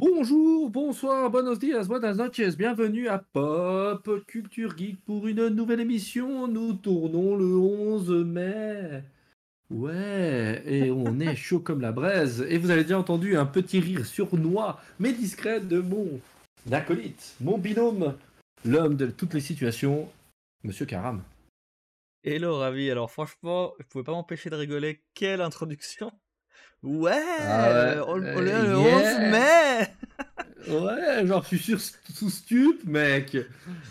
Bonjour, bonsoir, buenos dias, buenas noches, bienvenue à Pop Culture Geek pour une nouvelle émission. Nous tournons le 11 mai. Ouais, et on est chaud comme la braise. Et vous avez déjà entendu un petit rire sournois, mais discret de mon acolyte, mon binôme, l'homme de toutes les situations, Monsieur Karam. Hello, ravi. Alors, franchement, je pouvais pas m'empêcher de rigoler. Quelle introduction! Ouais, Ah on, ouais, on est le euh, 11 yeah. mai. Ouais, genre je suis sur, sous stup, mec.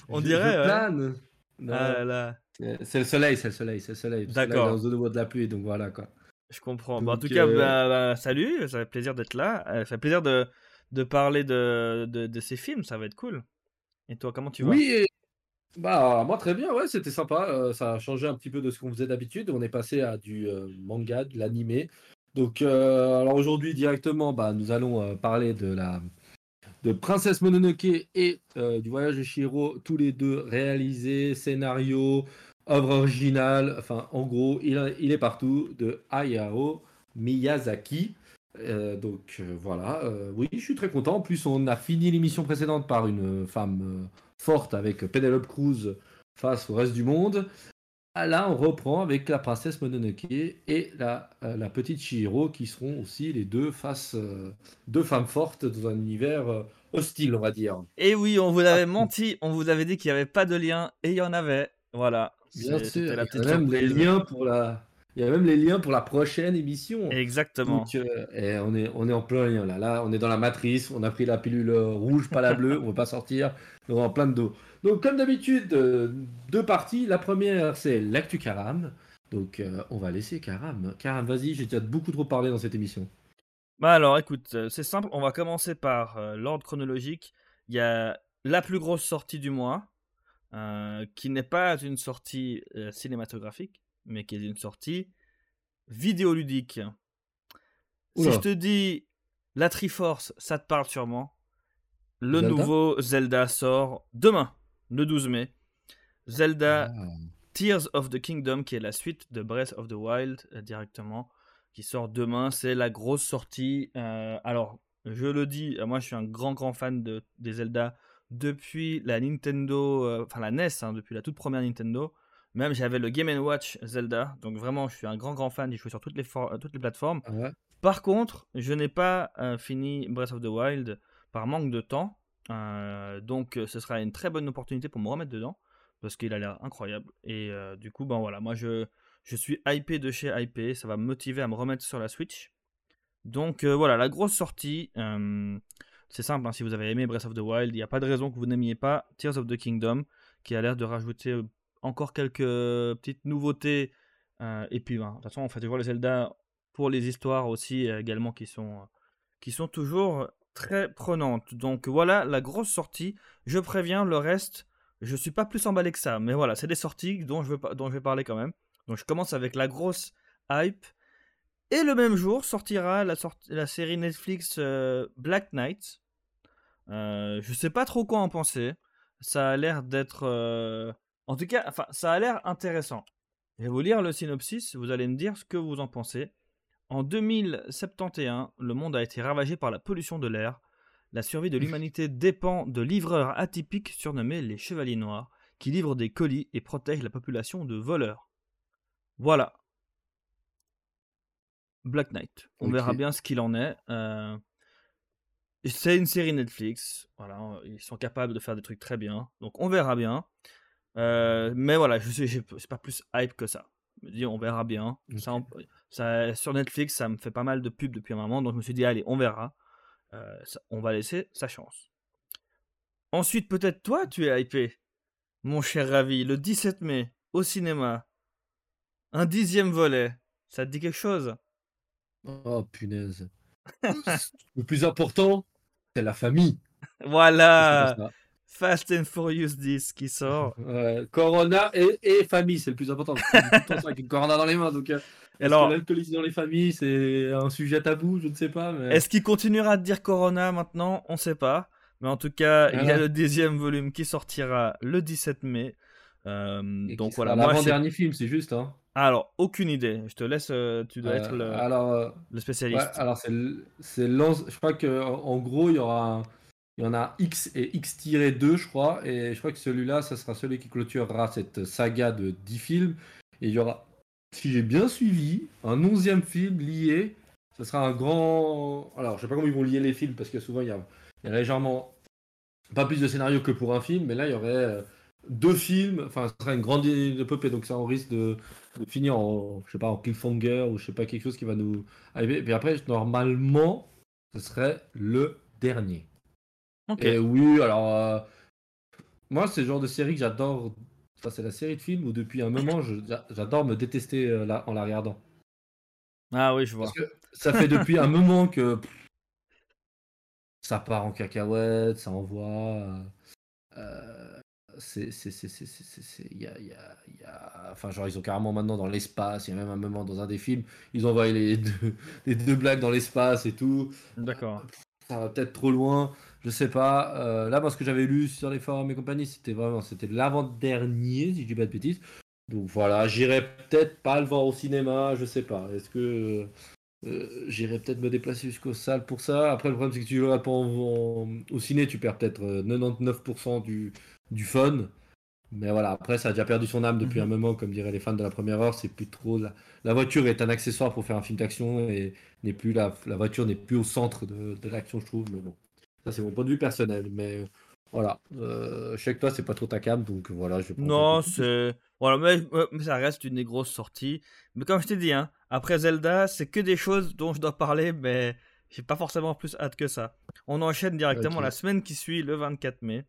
On Je- dirait, Je plane. Non, Ah là là, c'est- le soleil, c'est le soleil, c'est le soleil. D'accord. Dans a de la pluie, donc voilà quoi. je comprends. Bah, en tout cas, euh, bah, bah, salut, ça fait plaisir d'être là. Euh, ça fait plaisir de, de parler de, de, de ces films, ça va être cool. Et toi, comment tu vas? Oui, et- bah moi très bien, ouais, c'était sympa. euh, ça a changé un petit peu de ce qu'on faisait d'habitude. On est passé à du euh, manga, de l'animé. Donc euh, alors aujourd'hui directement, bah, nous allons euh, parler de la de Princesse Mononoke et euh, du Voyage de Chihiro, tous les deux réalisés, scénario, œuvre originale, enfin en gros, il, il est partout, de Hayao Miyazaki. Donc voilà, oui, je suis très content. En plus, on a fini l'émission précédente par une femme forte avec Penelope Cruz face au reste du monde. Là, on reprend avec la princesse Mononoke et la, euh, la petite Chihiro qui seront aussi les deux faces, euh, deux femmes fortes dans un univers euh, hostile, on va dire. Et oui, on vous avait Ah. menti, on vous avait dit qu'il n'y avait pas de lien, et il y en avait. Voilà. Bien sûr, il y a même les liens pour la, il y a même les liens pour la prochaine émission. Exactement. Donc, et on, est, on est en plein lien là. Là, on est dans la matrice. On a pris la pilule rouge, pas la bleue. on ne veut pas sortir. On est en plein de dos. Donc, comme d'habitude, euh, deux parties. La première, c'est l'actu Karam. Donc, euh, on va laisser Karam. Karam, vas-y, j'ai déjà beaucoup trop parlé dans cette émission. Bah alors, écoute, euh, c'est simple, on va commencer par euh, l'ordre chronologique. Il y a la plus grosse sortie du mois, euh, qui n'est pas une sortie cinématographique, mais qui est une sortie vidéoludique. Si je te dis la Triforce, ça te parle sûrement. Le Zelda nouveau Zelda sort demain, le 12 mai. Zelda Ah. Tears of the Kingdom, qui est la suite de Breath of the Wild euh, directement, qui sort demain. C'est la grosse sortie. Euh, alors, je le dis, euh, moi je suis un grand grand fan de, des Zelda depuis la Nintendo, enfin la NES, hein, depuis la toute première Nintendo. Même j'avais le Game Watch Zelda, donc vraiment je suis un grand grand fan. J'ai joué sur toutes les, toutes les plateformes. Ah ouais. Par contre, je n'ai pas euh, fini Breath of the Wild par manque de temps. Euh, donc, euh, ce sera une très bonne opportunité pour me remettre dedans. Parce qu'il a l'air incroyable. Et euh, du coup, ben voilà, moi je, je suis hypé de chez hypé. Ça va me motiver à me remettre sur la Switch. Donc voilà, la grosse sortie. c'est simple, hein, si vous avez aimé Breath of the Wild, il n'y a pas de raison que vous n'aimiez pas Tears of the Kingdom, qui a l'air de rajouter encore quelques petites nouveautés. et puis, ben, de toute façon, on fait toujours les Zelda pour les histoires aussi également qui sont, qui sont toujours très prenantes. Donc voilà la grosse sortie. Je préviens, le reste, je suis pas plus emballé que ça. Mais voilà, c'est des sorties dont je, veux, dont je vais parler quand même. Donc je commence avec la grosse hype. Et le même jour sortira la, sorti- la série Netflix euh, Black Knight. Euh, je sais pas trop quoi en penser. Ça a l'air d'être... euh, En tout cas, enfin, ça a l'air intéressant. Je vais vous lire le synopsis, vous allez me dire ce que vous en pensez. En 2071, le monde a été ravagé par la pollution de l'air. La survie de l'humanité dépend de livreurs atypiques surnommés les Chevaliers Noirs, qui livrent des colis et protègent la population de voleurs. Voilà. Black Knight. On verra bien ce qu'il en est. Euh, C'est une série Netflix. Voilà, ils sont capables de faire des trucs très bien. Donc on verra bien. Euh, mais voilà, je sais, c'est pas plus hype que ça. Je me dis, on verra bien. Ça, Ok. on- ça- sur Netflix, ça me fait pas mal de pubs depuis un moment, donc je me suis dit, allez, on verra. Euh, ça- on va laisser sa chance. Ensuite, peut-être toi, tu es hypé, mon cher Ravi, le 17 mai, au cinéma. Un dixième volet. Ça te dit quelque chose? Oh punaise. le plus important, c'est la famille. Voilà. Fast and Furious 10 qui sort. Ouais, Corona et, et famille, c'est le plus important. parce avec une Corona dans les mains. Donc, euh, Alors- l'alcoolisme dans les familles, c'est un sujet tabou? Je ne sais pas. Mais... Est-ce qu'il continuera de dire Corona maintenant? On sait pas. Mais en tout cas, il y a Voilà. le dixième volume qui sortira le 17 mai. Euh, donc voilà, L'avant-dernier film, c'est juste. Hein. Alors, aucune idée. Je te laisse, euh, tu dois être Euh, le, alors, euh, le ouais, spécialiste. alors c'est je crois que en en gros il y aura un- il y en a X et X-2 je crois et je crois que celui-là ça sera celui qui clôturera cette saga de 10 films. Et il y aura si j'ai bien suivi un onzième film lié. Ce sera un grand alors je sais pas comment ils vont lier les films parce que souvent il y a, il y a légèrement pas plus de scénario que pour un film mais là il y aurait euh, deux films enfin ce sera une grande épopée donc ça on risque de, finir en je sais pas en cliffhanger ou je sais pas quelque chose qui va nous arriver. Puis après normalement ce serait le dernier Ok. et oui, alors euh, moi c'est le genre de série que j'adore. Enfin, c'est la série de films où depuis un moment j'adore me détester euh, là, en la regardant. Ah oui, je vois. Parce que ça fait depuis un moment que pff, ça part en cacahuète, ça envoie. euh, euh, c'est, il y a, y a- y a- enfin genre ils sont carrément maintenant dans l'espace. Il y a même un moment dans un des films, ils envoient les deux, les deux blagues dans l'espace et tout. D'accord. Ça va peut-être trop loin, je sais pas. Euh, là, moi, ce que j'avais lu sur les forums et compagnie, c'était vraiment, c'était l'avant-dernier, si je dis pas de bêtises. Donc voilà, j'irai peut-être pas le voir au cinéma, je sais pas. Est-ce que euh, j'irai peut-être me déplacer jusqu'aux salles pour ça? Après, le problème, c'est que tu le regardes pas au ciné, tu perds peut-être euh, 99% du, du fun. Mais voilà, après, ça a déjà perdu son âme depuis Mhm. un moment, comme diraient les fans de la première heure. C'est plus trop. La, la voiture est un accessoire pour faire un film d'action et n'est plus la, la voiture n'est plus au centre de, de l'action, je trouve. Mais bon, ça, c'est mon point de vue personnel. Mais voilà, euh, je sais que toi, c'est pas trop ta cam, donc voilà. Je Non, c'est. Voilà, mais, mais ça reste une des grosses sorties. Mais comme je t'ai dit, hein, après Zelda, c'est que des choses dont je dois parler, mais j'ai pas forcément plus hâte que ça. On enchaîne directement la semaine qui suit, le 24 mai,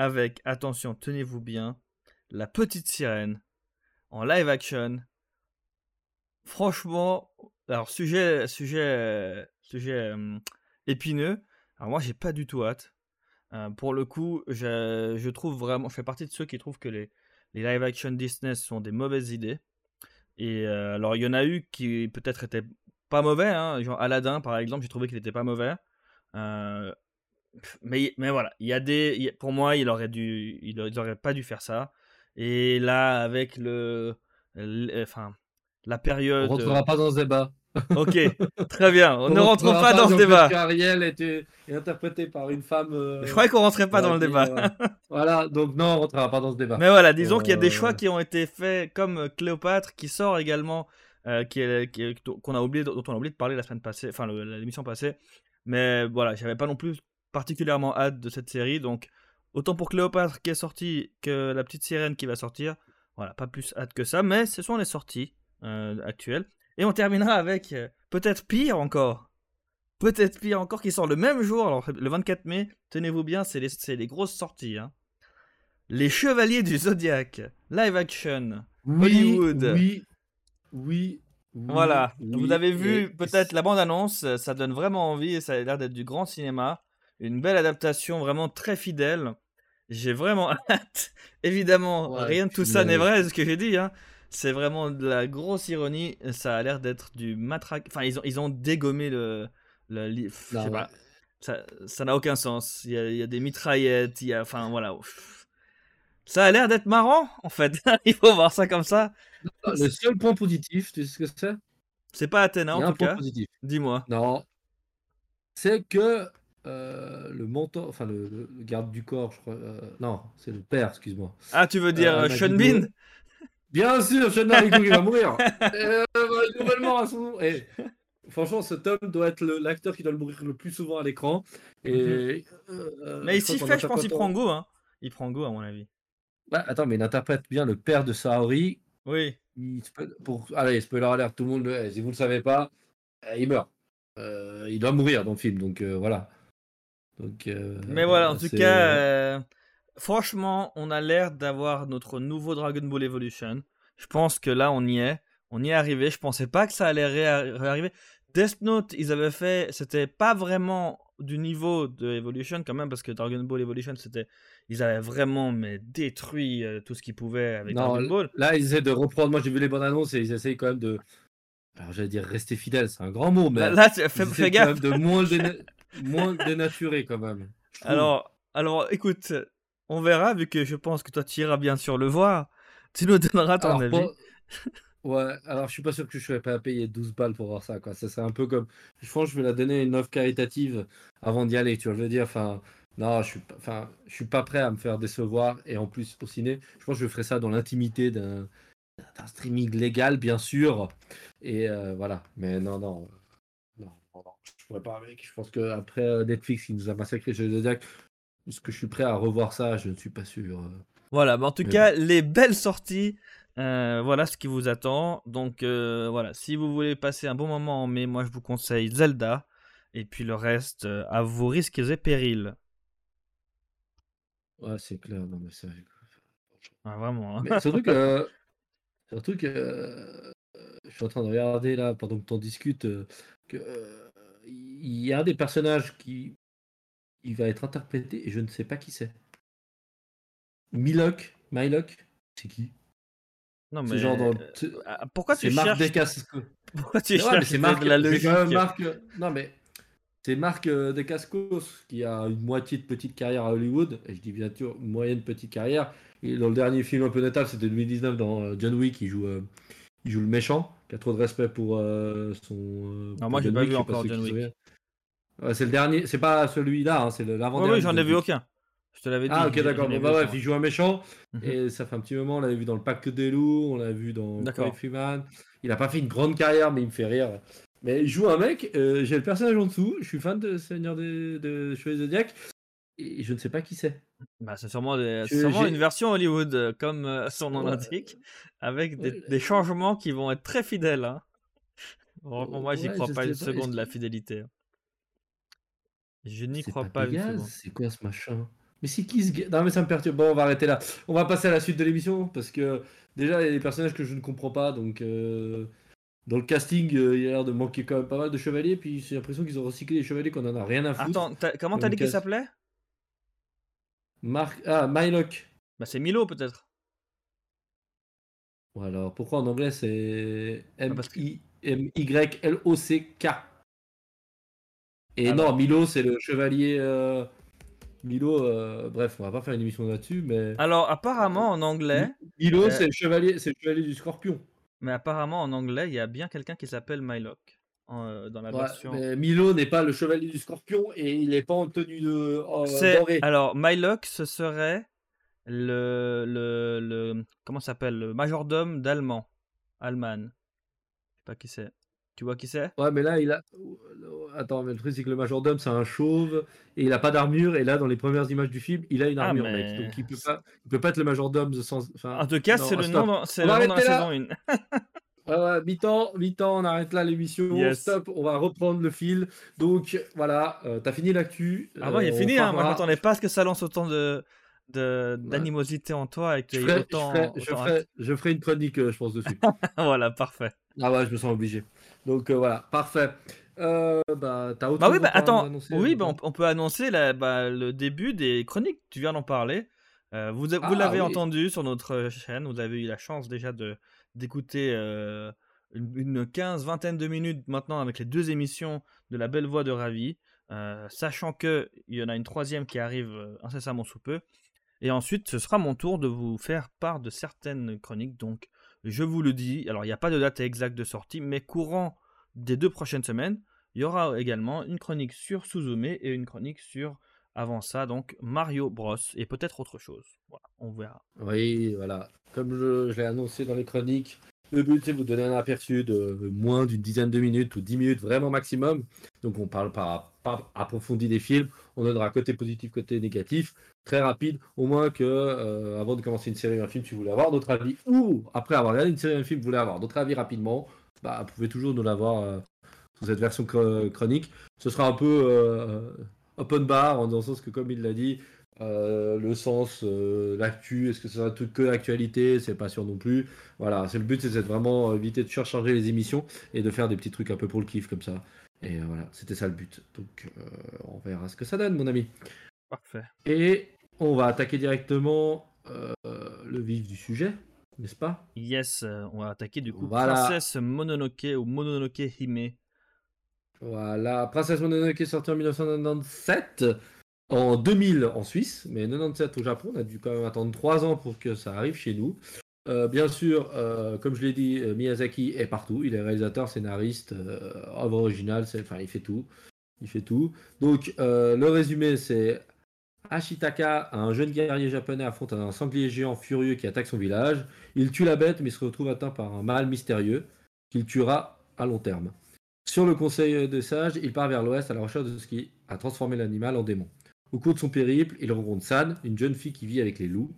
avec, attention, tenez-vous bien, La Petite Sirène en live action. Franchement, alors sujet, euh, épineux. Alors moi, j'ai pas du tout hâte. Euh, pour le coup, je, trouve vraiment, je fais partie de ceux qui trouvent que les, les live action Disney sont des mauvaises idées. Et euh, alors, il y en a eu qui peut-être étaient pas mauvais, hein, genre Aladdin par exemple, j'ai trouvé qu'il était pas mauvais. Euh, mais, mais voilà, il y a des, il y a- pour moi, il aurait dû, il, aurait- auraient pas dû faire ça. Et là, avec le, le- enfin, la On période. rentrera pas dans ce débat. Ok, très bien. On, On ne rentrera pas dans ce débat. qu'Ariel était est interprétée par une femme. euh, Je croyais qu'on rentrait pas dans le débat. euh, voilà, donc non, on rentrera pas dans ce débat. Mais voilà, disons qu'il y a des Euh, choix qui ont été faits, comme euh, Cléopâtre, qui sort également, euh, qui qu'on a oublié, dont on a oublié de parler la semaine passée, enfin l'émission passée. Mais voilà, j'avais pas non plus particulièrement hâte de cette série, donc autant pour Cléopâtre qui est sortie que la petite sirène qui va sortir. Voilà, pas plus hâte que ça, mais ce sont les sorties euh, actuelles. Et on terminera avec euh, peut-être pire encore. Peut-être pire encore, qui sort le même jour, alors le 24 mai, tenez-vous bien, c'est les, les grosses sorties. hein. Les Chevaliers du Zodiaque, live action. oui, Hollywood. Oui, oui. oui, Voilà, oui, vous avez vu peut-être la bande-annonce, ça donne vraiment envie et ça a l'air d'être du grand cinéma. Une belle adaptation, vraiment très fidèle. J'ai vraiment hâte. Évidemment, Ouais, rien de tout ça n'est vrai, ce que j'ai dit. hein. C'est vraiment de la grosse ironie. Ça a l'air d'être du matraque. Enfin, ils ont, ils ont dégommé le. le li- je Non, sais ouais. pas. Ça ça n'a aucun sens. Il y, a, il y a des mitraillettes, il y a. Enfin, voilà. Ça a l'air d'être marrant, en fait. il faut voir ça comme ça. Le seul point positif, tu sais ce que c'est? C'est pas Athéna, en tout point cas. Dis-moi. Non. C'est que euh, le mentor, enfin le, garde du corps, je crois. euh, non, c'est le père, excuse-moi. Ah, tu veux dire Euh, euh. Sean Bean? Bien sûr, Sean Naruto qui va mourir. Euh, bah, nouvellement à son. Et, franchement, cet homme doit être l'acteur qui doit le mourir le plus souvent à l'écran. Et. Mhm. Mais il qu'en fait, je pense, il interprétant- prend goût. Hein. Il prend goût, à mon avis. Bah, attends, mais il interprète bien le père de Saori. Oui. Il pour... Allez, spoiler alert, tout le monde, le- si vous ne le savez pas, euh, il meurt. Il doit mourir dans le film, donc voilà. Donc, euh, Mais voilà, en tout cas, euh, franchement, on a l'air d'avoir notre nouveau Dragon Ball Evolution. Je pense que là, on y est. On y est arrivé. Je pensais pas que ça allait réa- réarriver. Death Note, ils avaient fait. C'était pas vraiment du niveau de Evolution quand même, parce que Dragon Ball Evolution, c'était. Ils avaient vraiment mais, détruit euh, tout ce qu'ils pouvaient avec Non, Dragon Ball. là, ils essaient de reprendre. Moi, j'ai vu les bonnes annonces et ils essayent quand même de. Alors, j'allais dire rester fidèle, c'est un grand mot, mais. Là, là, fais, fais gaffe. de moins, moins dénaturer, quand même. Alors, alors, écoute, on verra, vu que je pense que toi, tu iras bien sûr le voir. Tu nous donneras ton Alors, avis. pour, Ouais, alors je suis pas sûr que je serais pas à payer 12 balles pour voir ça, quoi. Ça serait un peu comme. Je pense que je vais la donner une offre caritative avant d'y aller, tu vois. Je veux dire, enfin, non, je suis pas, enfin, je suis pas prêt à me faire décevoir et en plus au ciné, je pense que je ferai ça dans l'intimité d'un streaming légal, bien sûr. Et euh, voilà, mais non, non, pourrais pas avec. Je pense qu'après euh, Netflix, qui nous a massacré chez Zodiac, est-ce que je suis prêt à revoir ça? Je ne suis pas sûr. euh. Voilà, mais en tout Mais cas, les belles sorties, euh, voilà ce qui vous attend. Donc euh, voilà, si vous voulez passer un bon moment en mai, moi je vous conseille Zelda. Et puis le reste, euh, à vos risques et périls. Ouais, c'est clair, non, mais c'est. Ah, vraiment. hein. Mais surtout que, surtout que je suis en train de regarder là pendant que tu en discutes que il y a des personnages qui il va être interprété et je ne sais pas qui c'est. Milok, Mylock, c'est qui? Non, C'est mais genre dans. euh, ah, pourquoi tu Marc cherches, Descascos. pourquoi tu Mais ouais, mais cherches c'est de Marc, la logique? Marc. euh, Non mais c'est Marc euh, Descascos qui a une moitié de petite carrière à Hollywood et je dis bien sûr une moyenne petite carrière. Et dans le dernier film un peu notable, c'était 2019 dans John Wick, il joue, euh, il joue le méchant, qui a trop de respect pour euh, son. euh, Non, pour moi j'ai pas vu encore John Wick. C'est le dernier, c'est pas celui-là, hein, c'est l'avant-dernier. oui, j'en ai vu aucun. Je te l'avais dit. Ah ok d'accord, bon bah bref, il joue un méchant. Mhm. et ça fait un petit moment, on l'avait vu dans le Pacte des loups, on l'a vu dans. Call Freeman. Il a pas fait une grande carrière mais il me fait rire. Mais il joue un mec, euh, j'ai le personnage en dessous, je suis fan de Seigneur de, de Chevalier Zodiac et je ne sais pas qui c'est. Bah, c'est sûrement, des- Je- sûrement une version Hollywood, euh, comme euh, son nom Ouais. l'indique, avec des, Ouais, des changements qui vont être très fidèles. Hein. Franchement, moi, j'y ouais, crois pas une pas, seconde de la fidélité. hein. Je n'y crois pas Pégase, c'est quoi ce machin? Mais c'est qui ce gars? Non mais ça me perturbe. Bon, on va arrêter là. On va passer à la suite de l'émission parce que déjà il y a des personnages que je ne comprends pas donc euh, dans le casting euh, il y a l'air de manquer quand même pas mal de chevaliers puis j'ai l'impression qu'ils ont recyclé les chevaliers qu'on en a rien à foutre. Attends, t'as- comment t'as dit qu'il s'appelait? Marc ah Mylock. Bah, c'est Milo peut-être. Bon, alors pourquoi en anglais c'est M Ah, que- I M Y L O C K. Et Alors. non, Milo c'est le chevalier euh, Milo euh, bref, on va pas faire une émission là-dessus mais Alors, apparemment en anglais, Milo euh, c'est le chevalier, c'est le chevalier du scorpion. mais apparemment en anglais, il y a bien quelqu'un qui s'appelle Mylock en, dans la Ouais, version. mais Milo n'est pas le chevalier du scorpion et il n'est pas en tenue de dorée. alors Mylock, ce serait le le, le comment s'appelle le majordome d'Allemand, Allman. Je sais pas qui c'est. Tu vois qui c'est? Ouais, mais là, il a. Attends, mais le truc, c'est que le majordome, c'est un chauve et il a pas d'armure. Et là, dans les premières images du film, il a une Ah, armure, mais- mec. Donc, il peut pas, il peut pas être le majordome sans. Enfin, En tout cas, c'est le nom, dans- le nom dans la saison 1. Ouais, ouais, mi-temps, mi-temps, on arrête là l'émission. Yes. Stop, on va reprendre le fil. Donc, voilà, euh, t'as fini l'actu. Ah ouais, il est Euh, fini. Hein. Moi, je m'attendais pas à ce que ça lance autant de Ouais. d'animosité en toi et que Je ferai, je, autant. je, ferai, je ferai une chronique, euh, je pense, dessus. voilà, parfait. ah ouais, je me sens obligé. Donc, euh, voilà, parfait. Euh, bah, autre Bah oui, bah attends, annoncer, oui, bah, on, on peut annoncer la- bah, le début des chroniques. Tu viens d'en parler. Euh, vous vous Ah, l'avez oui. entendu sur notre chaîne. Vous avez eu la chance déjà de d'écouter euh, une, une 15 vingtaine de minutes maintenant avec les deux émissions de la Belle Voix de Ravi, sachant que il y en a une troisième qui arrive incessamment sous peu. Et ensuite, ce sera mon tour de vous faire part de certaines chroniques. Donc, je vous le dis. Alors, il n'y a pas de date exacte de sortie, mais courant des deux prochaines semaines, il y aura également une chronique sur Suzume et une chronique sur, avant ça, donc Mario Bros. Et peut-être autre chose. Voilà, on verra. Oui, voilà. Comme je, je l'ai annoncé dans les chroniques, le but c'est de vous donner un aperçu de moins d'une dizaine de minutes ou 10 minutes vraiment maximum. Donc on parle pas, approfondi des films, on donnera côté positif, côté négatif, très rapide, au moins que euh, avant de commencer une série ou un film, vous voulez avoir d'autres avis, ou après avoir regardé une série ou un film, vous voulez avoir d'autres avis rapidement, bah, vous pouvez toujours nous l'avoir euh, sous cette version chro- chronique. Ce sera un peu euh, open bar, en dans le sens que comme il l'a dit, euh, le sens, euh, l'actu, est-ce que ça va tout que l'actualité? C'est pas sûr non plus. Voilà, c'est le but, c'est de vraiment éviter de surcharger les émissions et de faire des petits trucs un peu pour le kiff comme ça. Et euh, voilà, c'était ça le but. Donc euh, on verra ce que ça donne, mon ami. Parfait. Et on va attaquer directement euh, le vif du sujet, n'est-ce pas? Yes, euh, on va attaquer du coup Voilà. Princesse Mononoke ou Mononoke Hime. Voilà, Princesse Mononoke sortie en 1997, en 2000 en Suisse, mais 97 au Japon. On a dû quand même attendre 3 ans pour que ça arrive chez nous. Euh, bien sûr, euh, comme je l'ai dit, euh, Miyazaki est partout. Il est réalisateur, scénariste, œuvre originale, enfin, il fait tout. Il fait tout. Donc, le résumé, c'est Ashitaka, un jeune guerrier japonais, affronte un sanglier géant furieux qui attaque son village. Il tue la bête, mais se retrouve atteint par un mal mystérieux qu'il tuera à long terme. Sur le conseil des sages, il part vers l'ouest à la recherche de ce qui a transformé l'animal en démon. Au cours de son périple, il rencontre San, une jeune fille qui vit avec les loups.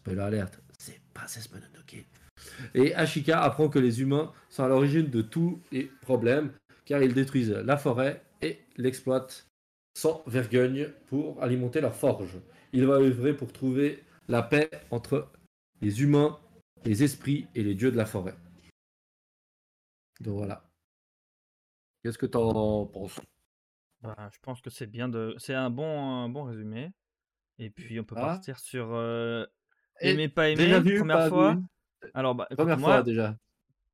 Spoiler alerte, c'est Princesse Mononoke. Et Ashika apprend que les humains sont à l'origine de tous les problèmes, car ils détruisent la forêt et l'exploitent sans vergogne pour alimenter leur forge. Il va œuvrer pour trouver la paix entre les humains, les esprits et les dieux de la forêt. Donc voilà. Qu'est-ce que tu en penses? Bah, Je pense que c'est bien de. C'est un bon, bon résumé. Et puis on peut ah. partir sur euh, Aimer, pas aimer, première fois. Alors, bah, première fois déjà.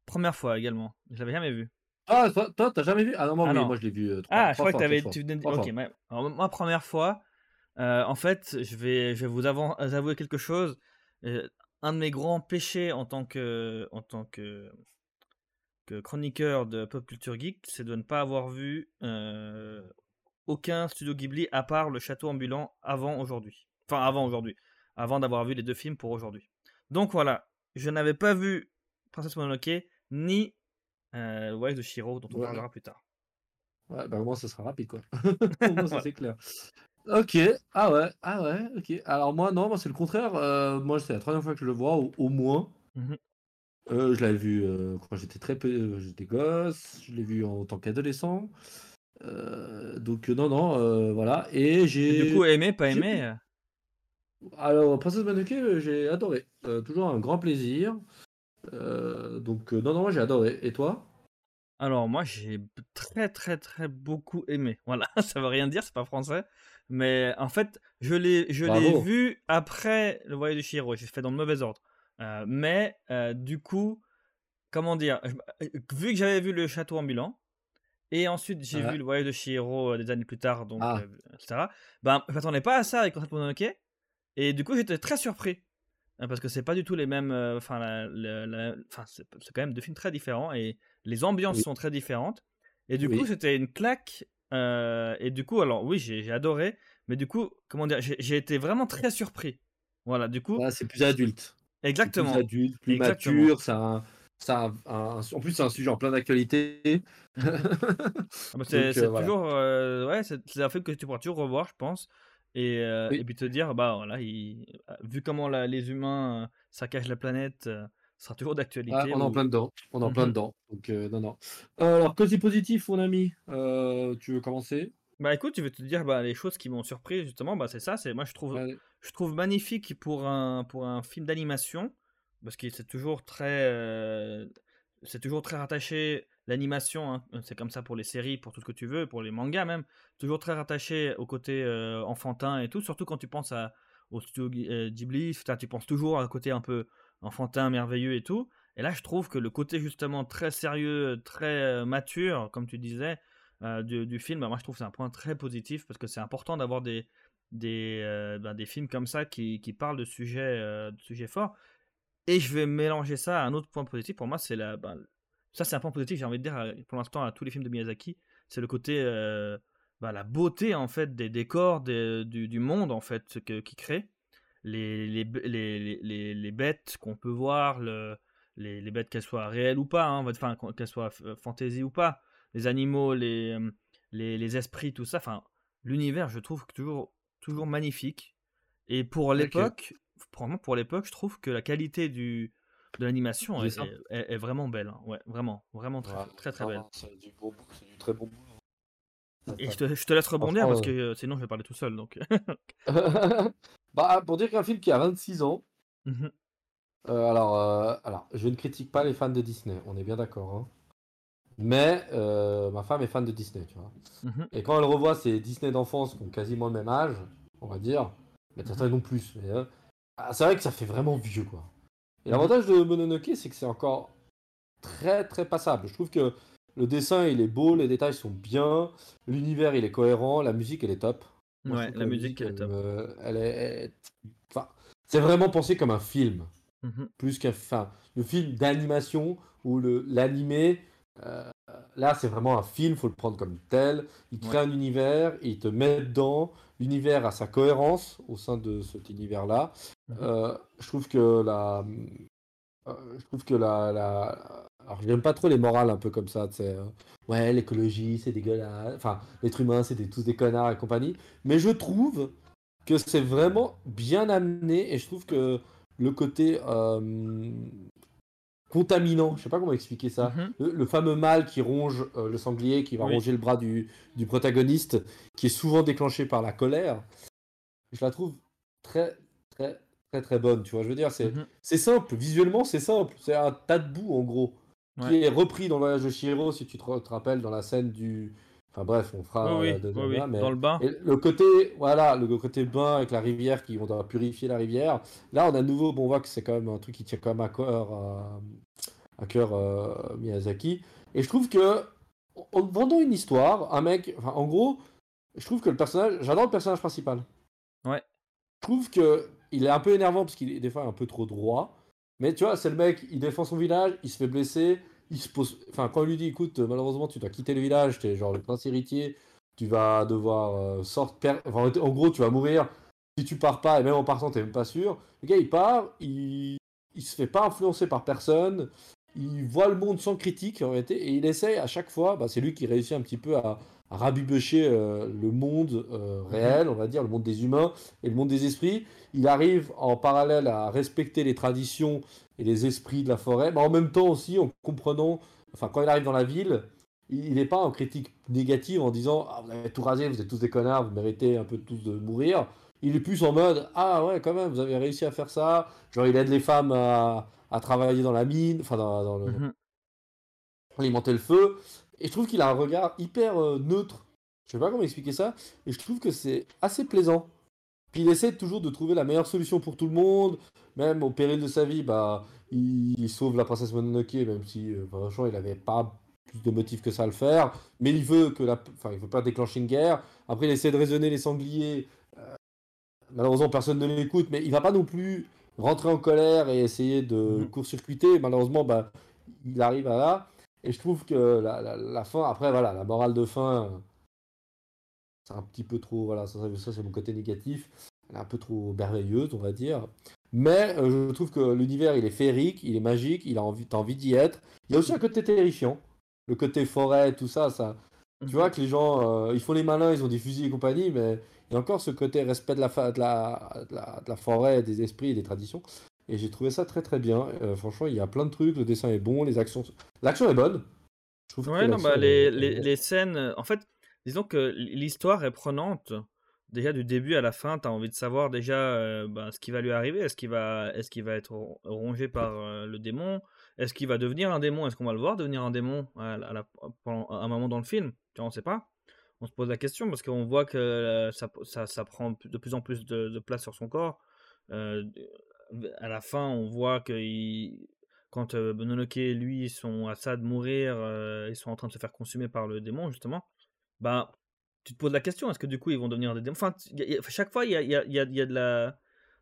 Première fois également. Je l'avais jamais vu. Ah, toi, t'as jamais vu? Ah non, moi, ah, moi je l'ai vu. Euh, ah, je crois que t'avais. Tu Ok, Alors, moi, première fois, euh, en fait, je vais, je vais vous avouer quelque chose. Euh, un de mes grands péchés en tant que, en tant que chroniqueur de pop culture geek, c'est de ne pas avoir vu aucun studio Ghibli à part le château ambulant avant aujourd'hui. Enfin, avant aujourd'hui avant d'avoir vu les deux films pour aujourd'hui. Donc voilà, je n'avais pas vu Princesse Mononoke ni euh, de Shiro, dont on parlera plus tard. Ouais, bah au moins ça sera rapide quoi. au moins ça c'est clair. Ok, ah ouais, ah ouais, ok. Alors moi non, moi c'est le contraire. Euh, moi c'est la troisième fois que je le vois, au, moins. Mmh euh, je l'avais vu euh, quand j'étais très peu, j'étais gosse. Je l'ai vu en, tant qu'adolescent. donc non, non, voilà. Et j'ai. Du coup aimé, pas aimé. Alors, Princesse Mononoke, euh, j'ai adoré. Euh, toujours un grand plaisir. Euh, donc, non, non, j'ai adoré. Et toi? Alors, moi, j'ai très, très, très beaucoup aimé. Voilà, ça veut rien dire, c'est pas français. Mais en fait, je l'ai, je l'ai vu après le voyage de Shiro. J'ai fait dans le mauvais ordre. Mais du coup, comment dire Vu que j'avais vu le château ambulant, et ensuite j'ai vu le voyage de Shiro des années plus tard, donc, ah. etc. Ben, je m'attendais pas à ça avec Princesse Mononoke. Et du coup, j'étais très surpris. Hein, parce que c'est pas du tout les mêmes. Euh, enfin, c'est quand même deux films très différents et les ambiances sont très différentes. Et du coup, c'était une claque. Euh, et du coup, alors oui, j'ai adoré. Mais du coup, comment dire, j'ai été vraiment très surpris. Voilà, du coup. c'est plus adulte. Exactement. Plus adulte, plus mature. Ça, ça en plus, c'est un sujet en plein d'actualité. Ah bah, c'est euh, toujours. ouais, c'est un film que tu pourras toujours revoir, je pense. Et, et, puis te dire, bah voilà, il, vu comment les humains saccagent la planète, ça sera toujours ah, d'actualité. on est en plein dedans. On est en plein dedans. Donc, non, non. alors, côté positif, mon ami, tu veux commencer? Bah écoute, je vais te dire bah, les choses qui m'ont surpris, justement. Bah, c'est ça. C'est, moi, je trouve, je trouve magnifique pour un, pour un film d'animation, parce que c'est toujours très. c'est toujours très rattaché l'animation, hein, c'est comme ça pour les séries, pour tout ce que tu veux, pour les mangas même, toujours très rattaché au côté euh, enfantin et tout, surtout quand tu penses à, au studio euh, Ghibli, tu penses toujours à un côté un peu enfantin, merveilleux et tout. Et là, je trouve que le côté justement très sérieux, très euh, mature, comme tu disais, du, film, bah, moi je trouve que c'est un point très positif parce que c'est important d'avoir des, des, ben, des films comme ça qui, qui parlent de sujets, de sujets forts. Et je vais mélanger ça à un autre point positif. Pour moi, c'est la, ben, ça, c'est un point positif, j'ai envie de dire, euh, pour l'instant, à tous les films de Miyazaki. C'est le côté, euh, bah, la beauté, en fait, des décors, du, monde, en fait, qu'il crée. Les, les, les, les, bêtes qu'on peut voir, le, les, bêtes qu'elles soient réelles ou pas, hein, enfin, qu'elles soient fantasy ou pas, les animaux, les, les, esprits, tout ça. Enfin, l'univers, je trouve toujours, toujours magnifique. Et pour l'époque, okay. pour l'époque, je trouve que la qualité du, de l'animation est, est, vraiment belle. Hein. Ouais, vraiment, vraiment très, très, très, belle. C'est du, beau, du très bon hein. Et je te, je te, laisse rebondir parce que euh, sinon je vais parler tout seul. Donc. bah, pour dire qu'un film qui a 26 ans. Mmh euh, alors, euh, alors, je ne critique pas les fans de Disney, on est bien d'accord. Hein. Mais ma femme est fan de Disney, tu vois. Mmh Et quand elle revoit ces Disney d'enfance qui ont quasiment le même âge, on va dire, mais mmh certains non plus. Ah, c'est vrai que ça fait vraiment vieux, quoi. Et l'avantage de Mononoke, c'est que c'est encore très très passable. Je trouve que le dessin il est beau, les détails sont bien, l'univers il est cohérent, la musique elle est top. ouais, la, musique, elle est top. elle est, enfin, c'est vraiment pensé comme un film. Mmh plus qu'un enfin, le film d'animation ou le heu, là, c'est vraiment un film, faut le prendre comme tel. Il crée Ouais. un univers, il te met dedans. L'univers a sa cohérence au sein de cet univers-là. Mmh Heu, je trouve que la, mmh, je trouve que la la alors j'aime pas trop les morales un peu comme ça, tu sais, heu, ouais, l'écologie, c'est dégueulasse, enfin, l'être humain, c'est des tous des connards et compagnie. Mais je trouve que c'est vraiment bien amené et je trouve que le côté, hem, contaminant, je sais pas comment expliquer ça. Mmh Le le fameux mal qui ronge, heu, le sanglier, qui va Oui. ronger le bras du du protagoniste, qui est souvent déclenché par la colère, je la trouve très, très, très, très bonne, tu vois? Je veux dire, c'est Mmh c'est simple, visuellement, c'est simple, c'est un tas de boue, en gros, qui est repris dans le voyage de Chihiro, si tu te rappelles, dans la scène du enfin bref, on fera oui, oui, deuxième oui, là, dans mais le bain. et le côté voilà, le côté bain avec la rivière qui on doit purifier la rivière. Là, on a de nouveau, bon, on voit que c'est quand même un truc qui tient quand même à cœur à à cœur, heu, Miyazaki et je trouve que en vendant une histoire, un mec enfin, en gros, je trouve que le personnage j'adore le personnage principal. Ouais. Je trouve que il est un peu énervant parce qu'il est des fois un peu trop droit, mais tu vois, c'est le mec, il défend son village, il se fait blesser, enfin, quand on lui dit: «Écoute, malheureusement, tu dois quitter le village, tu es genre le prince héritier, tu vas devoir, heu, sort per enfin, en gros, tu vas mourir si tu pars pas et même en partant, tu es même pas sûr». Le gars, il part, il il se fait pas influencer par personne, il voit le monde sans critique et il essaye à chaque fois, bah, c'est lui qui réussit un petit peu à à heu, le monde, heu, Mmh réel, on va dire, le monde des humains et le monde des esprits. Il arrive en parallèle à respecter les traditions et les esprits de la forêt, mais en même temps aussi en comprenant enfin, quand il arrive dans la ville, il n'est pas en critique négative en disant: «Ah vous avez tout rasé, vous êtes tous des connards, vous méritez un peu tous de mourir». Il est plus en mode: «Ah ouais, quand même, vous avez réussi à faire ça». Genre il aide les femmes à à travailler dans la mine, enfin dans dans le Mmh alimenter le feu et je trouve qu'il a un regard hyper, heu, neutre. Je sais pas comment expliquer ça et je trouve que c'est assez plaisant. Puis il essaie toujours de trouver la meilleure solution pour tout le monde, même au péril de sa vie, bah, il il sauve la princesse Mononoke même si, heu, franchement il avait pas plus de motifs que ça à le faire, mais il veut que la enfin il veut pas déclencher une guerre. Après il essaie de raisonner les sangliers, heu, malheureusement personne ne l'écoute, mais il va pas non plus rentrer en colère et essayer de Mmh court-circuiter. Malheureusement, bah, il arrive à là. Et je trouve que la la la fin après voilà, la morale de fin c'est un petit peu trop, voilà, ça, c'est mon côté négatif. Elle est un peu trop merveilleuse, on va dire. Mais euh, je trouve que l'univers, il est féerique, il est magique, il a envie, t'as envie d'y être. Il y a aussi un côté terrifiant. Le côté forêt, tout ça, ça. Tu vois que les gens, euh, ils font les malins, ils ont des fusils et compagnie, mais il y a encore ce côté respect de la, de la, de la, de la forêt, des esprits et des traditions. Et j'ai trouvé ça très très bien. Euh, franchement, il y a plein de trucs, le dessin est bon, les actions. L'action est bonne. Je trouve que Ouais, non, l'action bah, les, est les, les scènes. En fait, disons que l'histoire est prenante. Déjà, du début à la fin, tu as envie de savoir déjà euh, ben, ce qui va lui arriver. Est-ce qu'il va, être ro- rongé par euh, le démon? Est-ce qu'il va devenir un démon? Est-ce qu'on va le voir devenir un démon à, un moment dans le film? Tu on sait pas. On se pose la question parce qu'on voit que euh, ça, prend de plus en plus de, place sur son corps. À la fin, on voit que quand Mononoke et lui sont à ça de mourir, ils sont en train de se faire consumer par le démon, justement. Bah, tu te poses la question, est-ce que du coup ils vont devenir des démons Enfin, chaque fois, il y a, y, a, y y a de la.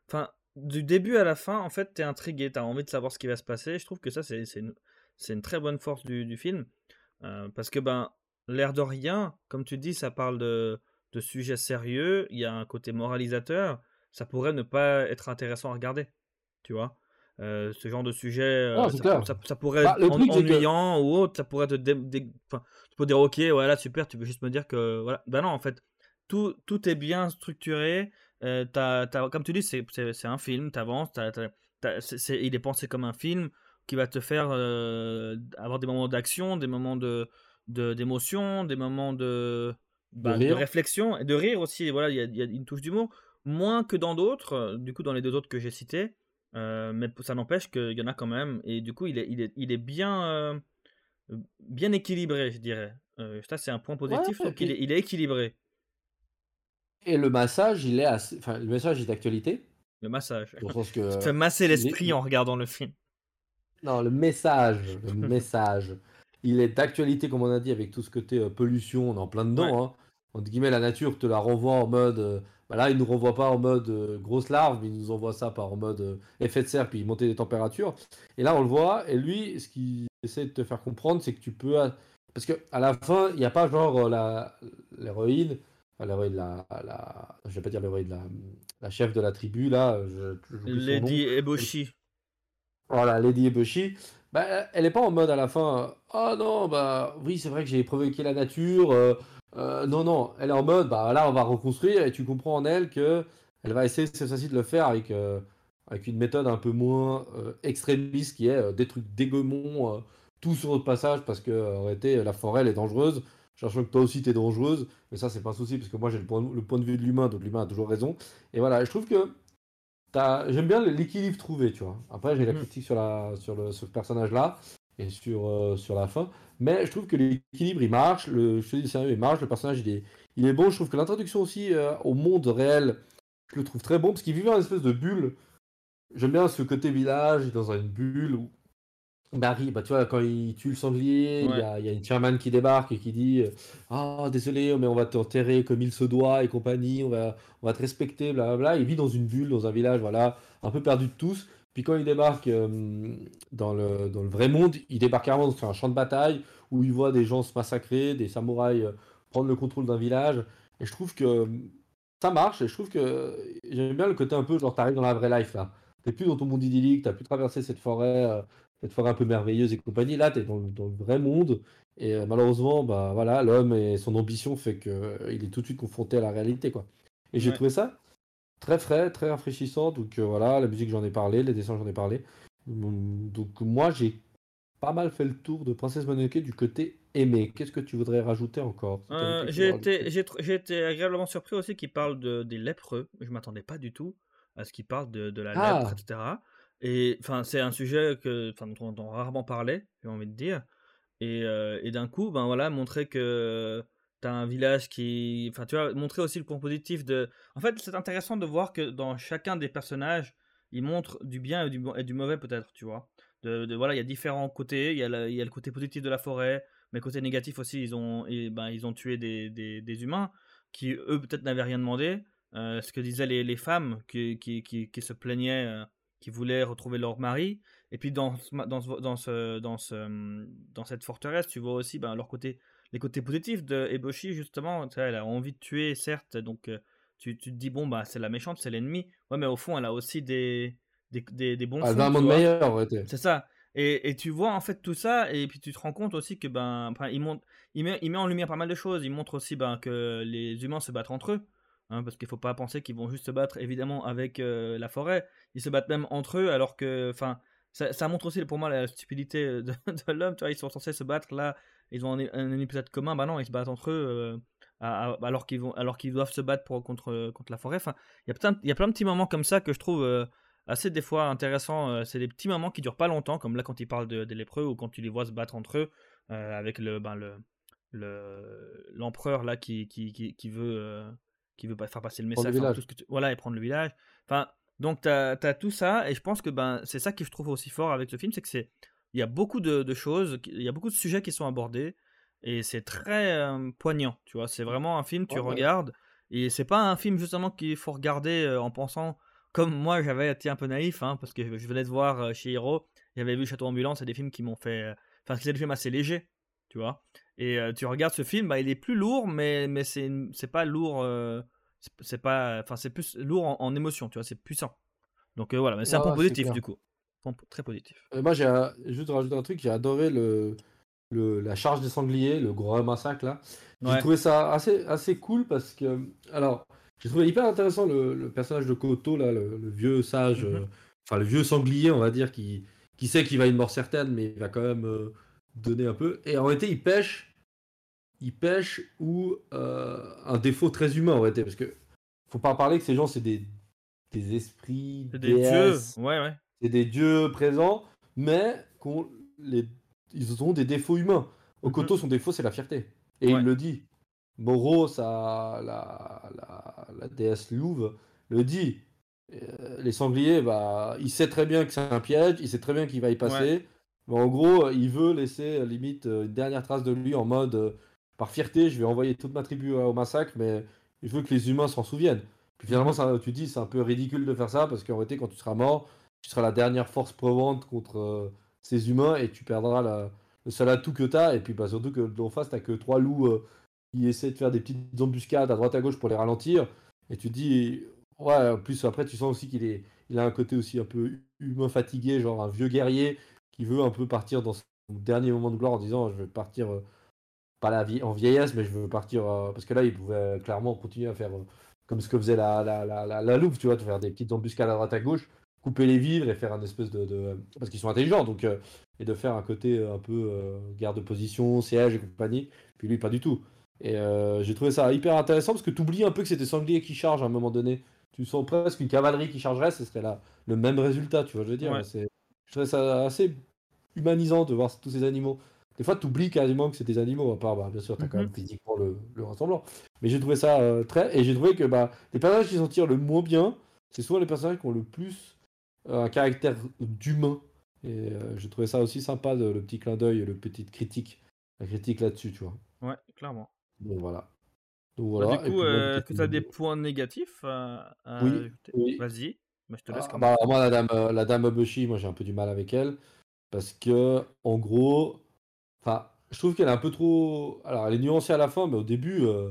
Enfin, du début à la fin, en fait, t'es intrigué, t'as envie de savoir ce qui va se passer. Je trouve que ça, c'est une, une très bonne force du, du film. Euh, parce que, ben, l'air de rien, comme tu dis, ça parle de, de sujets sérieux, il y a un côté moralisateur, ça pourrait ne pas être intéressant à regarder, tu vois? Euh, ce genre de sujet, euh, ça, clair. ça- ça pourrait Bah, être en- que- ennuyant ou autre, ça pourrait te dé- tu peux dire ok, voilà, super, tu veux juste me dire que voilà. Ben non, en fait, tout, tout est bien structuré. euh, t'as- comme tu dis, c'est un film, t'avances, il est pensé comme un film qui va te faire euh, avoir des moments d'action, des moments de de- d'émotion, des moments de, bah, de rire. réflexion et de rire aussi. Voilà, il y y a une touche d'humour, moins que dans d'autres, du coup, dans les deux autres que j'ai cités. Euh, mais ça n'empêche qu'il y en a quand même. Et du coup, il est, il est, il est bien, euh, bien équilibré, je dirais. Euh, ça, c'est un point positif. est, il est équilibré, Et le massage, il est assez. Enfin, le message est d'actualité. le massage. Dans le sens que. Tu te fais masser l'esprit en regardant le film. Non, le message. Le message. Il est d'actualité, comme on a dit, avec tout ce côté pollution. On est en plein dedans. Hein. Entre guillemets, la nature te la renvoie en mode. Euh, bah là, il nous renvoie pas en mode euh, grosse larve, mais il nous envoie ça par en mode euh, effet de serre, puis monter des températures. Et là, on le voit, et lui, ce qu'il essaie de te faire comprendre, c'est que tu peux. Parce qu'à la fin, il n'y a pas genre la l'héroïne, l'héroïne, la, la, je vais pas dire l'héroïne, la, la chef de la tribu, là. Lady Eboshi. Voilà, Lady Eboshi. Bah, elle n'est pas en mode à la fin, oh non, bah oui, c'est vrai que j'ai provoqué la nature. Euh, euh, non, non, elle est en mode, bah là, on va reconstruire et tu comprends en elle que elle va essayer cette fois-ci de le faire avec, euh, avec une méthode un peu moins extrémiste qui est des trucs dégommons tout sur notre passage parce que en réalité, la forêt elle est dangereuse. Sachant que toi aussi tu es dangereuse, mais ça c'est pas un souci parce que moi j'ai le point, le point de vue de l'humain, donc l'humain a toujours raison. Et voilà, je trouve que J'aime bien l'équilibre trouvé, tu vois. Après, j'ai la mm. critique sur, la, sur, le, ce personnage-là et sur, euh, sur la fin. Mais je trouve que l'équilibre, il marche. Le, je te dis, sérieux, il marche. Le personnage, il est, il est bon. Je trouve que l'introduction aussi euh, au monde réel, je le trouve très bon parce qu'il vivait dans une espèce de bulle. J'aime bien ce côté village, dans une bulle où Barry, bah, tu vois, quand il tue le sanglier, il y, a, y, a une chairman qui débarque et qui dit Ah, désolé, mais on va t'enterrer comme il se doit et compagnie, on va, on va te respecter, blablabla. Il vit dans une bulle, dans un village, voilà, un peu perdu de tous. Puis quand il débarque euh, dans, le, dans le vrai monde, il débarque carrément sur un champ de bataille où il voit des gens se massacrer, des samouraïs euh, prendre le contrôle d'un village. Et je trouve que ça marche et je trouve que j'aime bien le côté un peu genre t'arrives dans la vraie life là. T'es plus dans ton monde idyllique, t'as plus traversé cette forêt. Euh, cette forêt un peu merveilleuse et compagnie. Là, tu es dans, le vrai monde. Et euh, malheureusement, bah, voilà, l'homme et son ambition fait qu'il euh, est tout de suite confronté à la réalité. Quoi. Et j'ai trouvé ça très frais, très rafraîchissant. Donc euh, voilà, la musique, j'en ai parlé, les dessins, j'en ai parlé. Donc moi, j'ai pas mal fait le tour de Princesse Mononoke du côté aimé. Qu'est-ce que tu voudrais rajouter encore? J'ai été, été, agréablement surpris aussi qu'il parle de, des lépreux. Je m'attendais pas du tout à ce qu'il parle de, de la ah. lèpre, etc. Et enfin, c'est un sujet que, dont on entend rarement parler, j'ai envie de dire. Et, euh, et d'un coup, ben voilà, montrer que un village qui. Enfin, tu vois, montrer aussi le point positif de. En fait, c'est intéressant de voir que dans chacun des personnages, ils montrent du bien et du, et du mauvais, peut-être, tu vois. De, voilà, il y a différents côtés. Il y, y a le côté positif de la forêt, mais côté négatif aussi, ils ont, ben, ils ont tué des, des, humains qui, eux, peut-être n'avaient rien demandé. Euh, ce que disaient les, les femmes qui, qui, qui, se plaignaient. Euh, qui voulaient retrouver leur mari. Et puis dans, dans, dans, ce, dans, ce, dans cette forteresse, tu vois aussi ben, leur côté, les côtés positifs de Eboshi, justement. Elle a envie de tuer, certes, donc euh, tu, tu, te dis, bon, bah, c'est la méchante, c'est l'ennemi. Ouais, mais au fond, elle a aussi des, des, des, bons Elle a un monde meilleur, C'est ça. Et, et, tu vois en fait tout ça, et puis tu te rends compte aussi que ben, il, montre, il, met, il met en lumière pas mal de choses. Il montre aussi ben, que les humains se battent entre eux. Hein, parce qu'il faut pas penser qu'ils vont juste se battre évidemment avec euh, la forêt. Ils se battent même entre eux, alors que, enfin, ça, montre aussi pour moi la stupidité de, de l'homme. Tu vois, ils sont censés se battre là, ils ont un, un épisode commun. Bah non, ils se battent entre eux. Euh, alors qu'ils vont, alors qu'ils doivent se battre pour, contre, contre la forêt. Enfin, il y a plein, il y a plein de petits moments comme ça que je trouve euh, assez des fois intéressants. c'est des petits moments qui durent pas longtemps, comme là quand ils parlent de, des lépreux ou quand tu les vois se battre entre eux avec le, ben, le, l'empereur là qui, qui, qui, qui veut qui veut pas faire passer le message. tout ce que Voilà, et prendre le village. Enfin, donc tu as, tout ça, et je pense que ben, c'est ça que je trouve aussi fort avec ce film, c'est que c'est il y a beaucoup de, choses, il y a beaucoup de sujets qui sont abordés, et c'est très euh, poignant, tu vois. C'est vraiment un film, tu regardes, et c'est pas un film justement qu'il faut regarder euh, en pensant, comme moi j'avais été un peu naïf, hein, parce que je venais de voir euh, chez Hiro, j'avais vu Château Ambulance, c'est des films qui m'ont fait... Enfin, c'est des films assez légers, tu vois. Et tu regardes ce film, bah, il est plus lourd, mais, mais c'est, c'est pas lourd. c'est pas. Enfin, c'est plus lourd en, émotion, tu vois, c'est puissant. Donc voilà, mais c'est un point positif du coup. Très positif. moi, j'ai juste rajouter un truc, j'ai adoré le, le, la charge des sangliers, le gros massacre là. J'ai trouvé ça assez, assez cool parce que. Alors, j'ai trouvé hyper intéressant le, personnage de Koto, là, le, vieux sage, mm-hmm. enfin le vieux sanglier, on va dire, qui, qui sait qu'il va une mort certaine, mais il va quand même donner un peu. Et en réalité, il pêche, il pêche ou euh, un défaut très humain en réalité, parce que faut pas parler que ces gens c'est des, des esprits, des dieux, ouais ouais, c'est des dieux présents, mais les, ils ont des défauts humains. Okoto, mhm. son défaut c'est la fierté, et il le dit. Moro, la, la, la déesse Louve, le dit. Euh, les sangliers, bah, il sait très bien que c'est un piège, il sait très bien qu'il va y passer en gros, il veut laisser euh, limite euh, une dernière trace de lui en mode euh, par fierté, je vais envoyer toute ma tribu au massacre, mais je veux que les humains s'en souviennent. finalement, ça, tu dis, c'est un peu ridicule de faire ça parce qu'en réalité, quand tu seras mort, tu seras la dernière force prevante contre euh, ces humains et tu perdras le seul atout que tu as. Et puis bah, surtout que en face, tu que trois loups euh, qui essaient de faire des petites embuscades à droite à gauche pour les ralentir. Et tu te dis, ouais, en plus, après, tu sens aussi qu'il est, il a un côté aussi un peu humain fatigué, genre un vieux guerrier qui veut un peu partir dans son dernier moment de gloire en disant, je vais partir. Euh, pas en vieillesse, mais je veux partir parce que là, il pouvait clairement continuer à faire comme ce que faisait la, la, la, la, tu vois, de faire des petites embuscades à droite à gauche, couper les vivres et faire un espèce de. Parce qu'ils sont intelligents, donc. Euh, et de faire un côté euh, un peu euh, garde de position, siège et compagnie. Puis lui, pas du tout. Et j'ai trouvé ça hyper intéressant parce que tu oublies un peu que c'était Sanglier qui charge à un moment donné. Tu sens presque une cavalerie qui chargerait, ce serait là le même résultat, tu vois, je veux dire. C'est, je trouvais ça assez humanisant de voir tous ces animaux. Des fois, tu oublies quasiment que c'est des animaux, à part, bah, bien sûr, tu as quand même mhm. physiquement le, le ressemblant. Mais j'ai trouvé ça très. Et j'ai trouvé que bah, les personnages qui s'en tirent le moins bien, c'est souvent les personnages qui ont le plus un caractère d'humain. Et euh, j'ai trouvé ça aussi sympa, le petit clin d'œil, le petit critique, la critique là-dessus, tu vois. Ouais, clairement. Bon, voilà. Donc, voilà. du coup, est-ce que tu as des points négatifs oui, Vas-y. je te laisse ah, bah, moi, la dame, la dame Obushi, moi j'ai un peu du mal avec elle. Parce que, en gros, Enfin, je trouve qu'elle est un peu trop. Alors, elle est nuancée à la fin, mais au début, euh,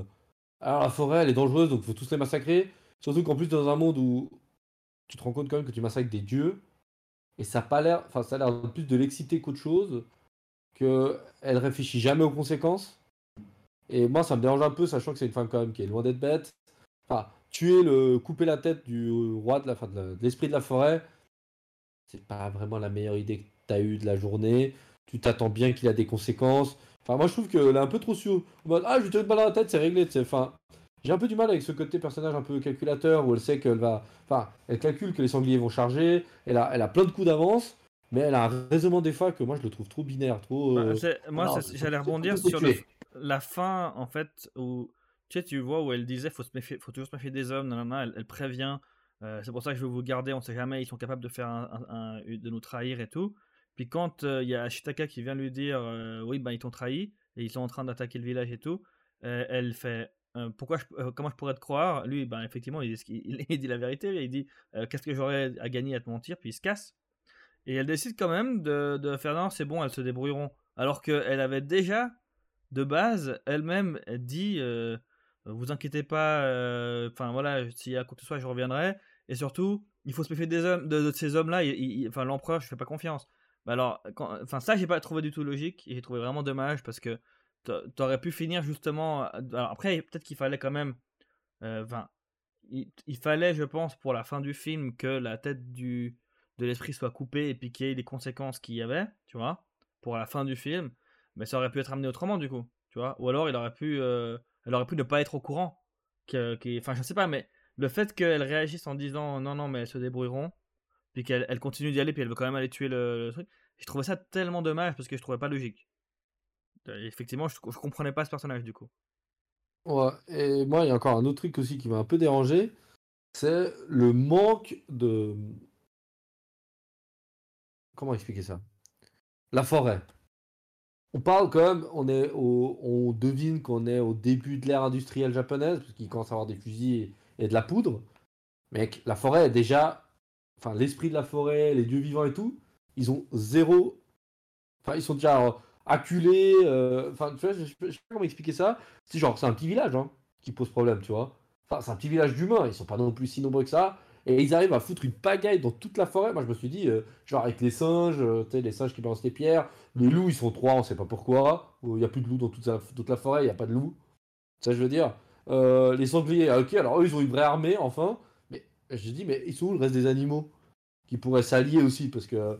alors la forêt, elle est dangereuse, donc il faut tous les massacrer. Surtout qu'en plus, dans un monde où tu te rends compte quand même que tu massacres des dieux, et ça a pas l'air. Enfin, ça a l'air plus de l'exciter qu'autre chose, qu'elle réfléchit jamais aux conséquences. Et moi, ça me dérange un peu, sachant que c'est une femme quand même qui est loin d'être bête. Enfin, tuer le. couper la tête du roi de la. De l'esprit de la forêt, c'est pas vraiment la meilleure idée que tu as eue de la journée tu t'attends bien qu'il a des conséquences. Enfin, moi je trouve qu'elle est un peu trop sur. ah, je une balle dans la tête, c'est réglé. Enfin, j'ai un peu du mal avec ce côté personnage un peu calculateur où elle sait qu'elle va. Enfin, elle calcule que les sangliers vont charger, elle a, elle a plein de coups d'avance, mais elle a un raisonnement des fois que moi je le trouve trop binaire, trop. Bah, euh, moi, j'allais rebondir sur la fin en fait où. Tu sais, tu vois où elle disait faut, se méfier, faut toujours se méfier des hommes, elle, elle, prévient. Euh, c'est pour ça que je veux vous garder, on sait jamais, ils sont capables de faire un, de nous trahir et tout. Puis quand euh, il y a Ashitaka qui vient lui dire oui ben ils t'ont trahi et ils sont en train d'attaquer le village et tout, elle fait pourquoi comment je pourrais te croire? Lui ben effectivement il dit, la vérité, il dit qu'est-ce que j'aurais à gagner à te mentir? Puis il se casse. Et elle décide quand même de, faire non c'est bon elles se débrouilleront. Alors qu'elle avait déjà de base elle-même dit vous inquiétez pas enfin voilà s'il y a quoi que ce soit je reviendrai. Et surtout il faut se méfier des hommes de, ces hommes là enfin l'empereur je fais pas confiance. Bah alors, enfin ça j'ai pas trouvé du tout logique. J'ai trouvé vraiment dommage parce que t'aurais pu finir justement. Euh, alors après peut-être qu'il fallait quand même, euh, enfin il, fallait je pense pour la fin du film que la tête du de l'esprit soit coupée et puis qu'il y ait les conséquences qu'il y avait, tu vois, pour la fin du film. Mais ça aurait pu être amené autrement du coup, tu vois. Ou alors il aurait pu, euh, elle aurait pu ne pas être au courant. Enfin je sais pas, mais le fait qu'elle réagisse en disant non non mais elles se débrouilleront puis qu'elle continue d'y aller, puis elle veut quand même aller tuer le, truc. J'ai trouvé ça tellement dommage parce que je trouvais pas logique. Effectivement, je, je comprenais pas ce personnage du coup. Ouais, et moi, il y a encore un autre truc aussi qui m'a un peu dérangé, c'est le manque de. Comment expliquer ça? La forêt. On parle quand même, on, est au, on devine qu'on est au début de l'ère industrielle japonaise, parce qu'il commence à avoir des fusils et de la poudre. Mec, la forêt est déjà enfin l'esprit de la forêt, les dieux vivants et tout, ils ont zéro. Enfin, ils sont déjà acculés. Euh, enfin, tu vois, je, sais pas comment expliquer ça. C'est genre, c'est un petit village hein, qui pose problème, tu vois. Enfin, c'est un petit village d'humains, ils sont pas non plus si nombreux que ça. Et ils arrivent à foutre une pagaille dans toute la forêt. Moi, je me suis dit, euh, genre avec les singes, euh, tu sais, les singes qui balancent les pierres. Les loups, ils sont trois, on sait pas pourquoi. Il n'y a plus de loups dans toute la, forêt, il n'y a pas de loups. Ça, je veux dire? les sangliers, ah, ok, alors eux, ils ont une vraie armée, enfin. Je dis, mais ils sont où le reste des animaux qui pourraient s'allier aussi? Parce que,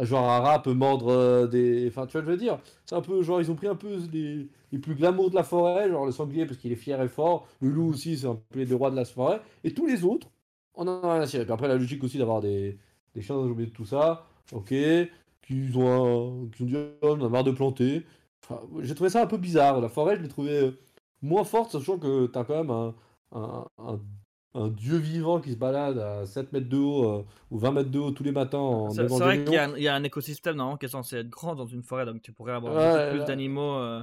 genre, un rat peut mordre euh, des. Enfin, tu vois, je veux dire, c'est un peu, genre, ils ont pris un peu les, plus glamours de la forêt, genre le sanglier parce qu'il est fier et fort, le loup aussi, c'est un peu les deux rois de la forêt, et tous les autres, on en a rien à après, la logique aussi d'avoir des, des chiens, oublié de tout ça, ok, qu'ils ont, un, qui ont dit, oh, on a marre de planter. Enfin, j'ai trouvé ça un peu bizarre. La forêt, je l'ai trouvé euh, moins forte, sachant que t'as quand même un un dieu vivant qui se balade à 7 mètres de haut euh, ou 20 mètres de haut tous les matins en C'est vrai qu'il y, a un écosystème non, qui est censé être grand dans une forêt, donc tu pourrais avoir plus d'animaux. Euh,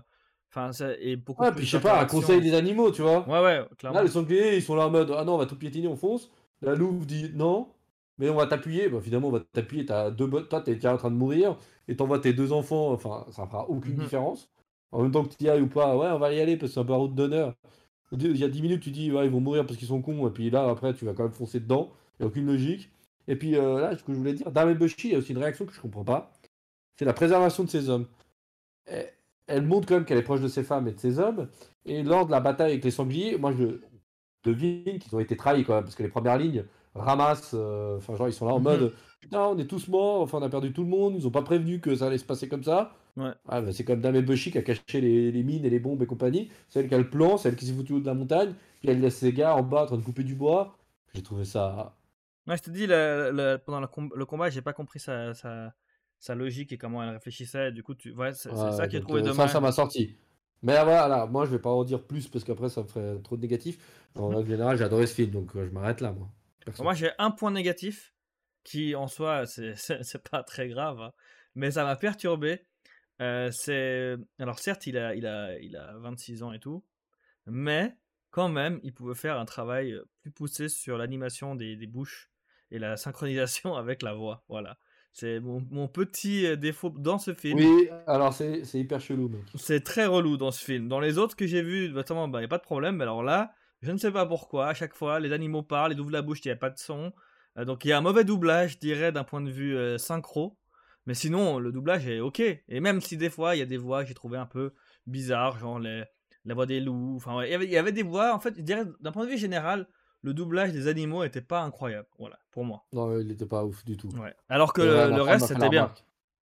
Enfin, est beaucoup Ouais, plus puis je sais pas, un conseil des animaux, tu vois. Ouais, ouais, clairement. Là, les sangliers, ils sont là en mode Ah non, on va tout piétiner, on fonce. La louve dit Non, mais on va t'appuyer. Bah, finalement, on va t'appuyer. T'as deux Toi, t'es déjà en train de mourir et t'envoies tes deux enfants. Enfin, ça fera aucune Mhm. différence. En même temps que tu y ailles ou pas, ouais, on va y aller parce que c'est un peu route d'honneur. Il y a 10 minutes, tu dis Ouais, ils vont mourir parce qu'ils sont cons. Et puis là, après, tu vas quand même foncer dedans. Il n'y a aucune logique. Et puis euh, là, ce que je voulais dire, Dame Bushi, il y a aussi une réaction que je comprends pas. C'est la préservation de ces hommes. Elle, elle montre quand même qu'elle est proche de ses femmes et de ses hommes. Et lors de la bataille avec les sangliers, moi je devine qu'ils ont été trahis quand même, parce que les premières lignes ramassent, euh, enfin genre ils sont là en Mhm. mode putain on est tous morts, enfin on a perdu tout le monde, ils ont pas prévenu que ça allait se passer comme ça. Ouais. Ah, bah, c'est comme Dame Bushi qui a caché les, les mines et les bombes et compagnie, c'est elle qui a le plan, c'est elle qui s'est foutue au de la montagne, puis elle laisse ses gars en bas en train de couper du bois. J'ai trouvé ça. Ouais, je te dis, le- le- pendant le, com- le combat, j'ai pas compris sa, sa, sa logique et comment elle réfléchissait. Du coup, tu... ouais, c'est Ouais, ça qui est trouvé euh, dommage. Ça, ça m'a sorti. Mais voilà, moi je vais pas en dire plus parce qu'après ça me ferait trop de négatif. En règle générale, j'ai adoré ce film donc euh, je m'arrête là moi. Moi, j'ai un point négatif qui, en soi, c'est pas très grave, hein, mais ça m'a perturbé. Euh, c'est alors certes, il a, il a, il a 26 ans et tout, mais quand même, il pouvait faire un travail plus poussé sur l'animation des, des bouches et la synchronisation avec la voix. Voilà, c'est mon, mon petit défaut dans ce film. Oui, alors c'est c'est hyper chelou mec. C'est très relou dans ce film. Dans les autres que j'ai vus, notamment, il n'y a pas de problème. Mais alors là, je ne sais pas pourquoi. À chaque fois, les animaux parlent, ils ouvrent la bouche, il n'y a pas de son. Euh, donc il y a un mauvais doublage, je dirais, d'un point de vue euh, synchro. Mais sinon, le doublage est ok. Et même si des fois, il y a des voix que j'ai trouvé un peu bizarres, genre les- la voix des loups. Enfin, ouais, il y avait- il y avait des voix, en fait, je dirais, d'un point de vue général, le doublage des animaux n'était pas incroyable. Voilà, pour moi. Non, il était pas ouf du tout. Ouais. Alors que le, reste, c'était bien.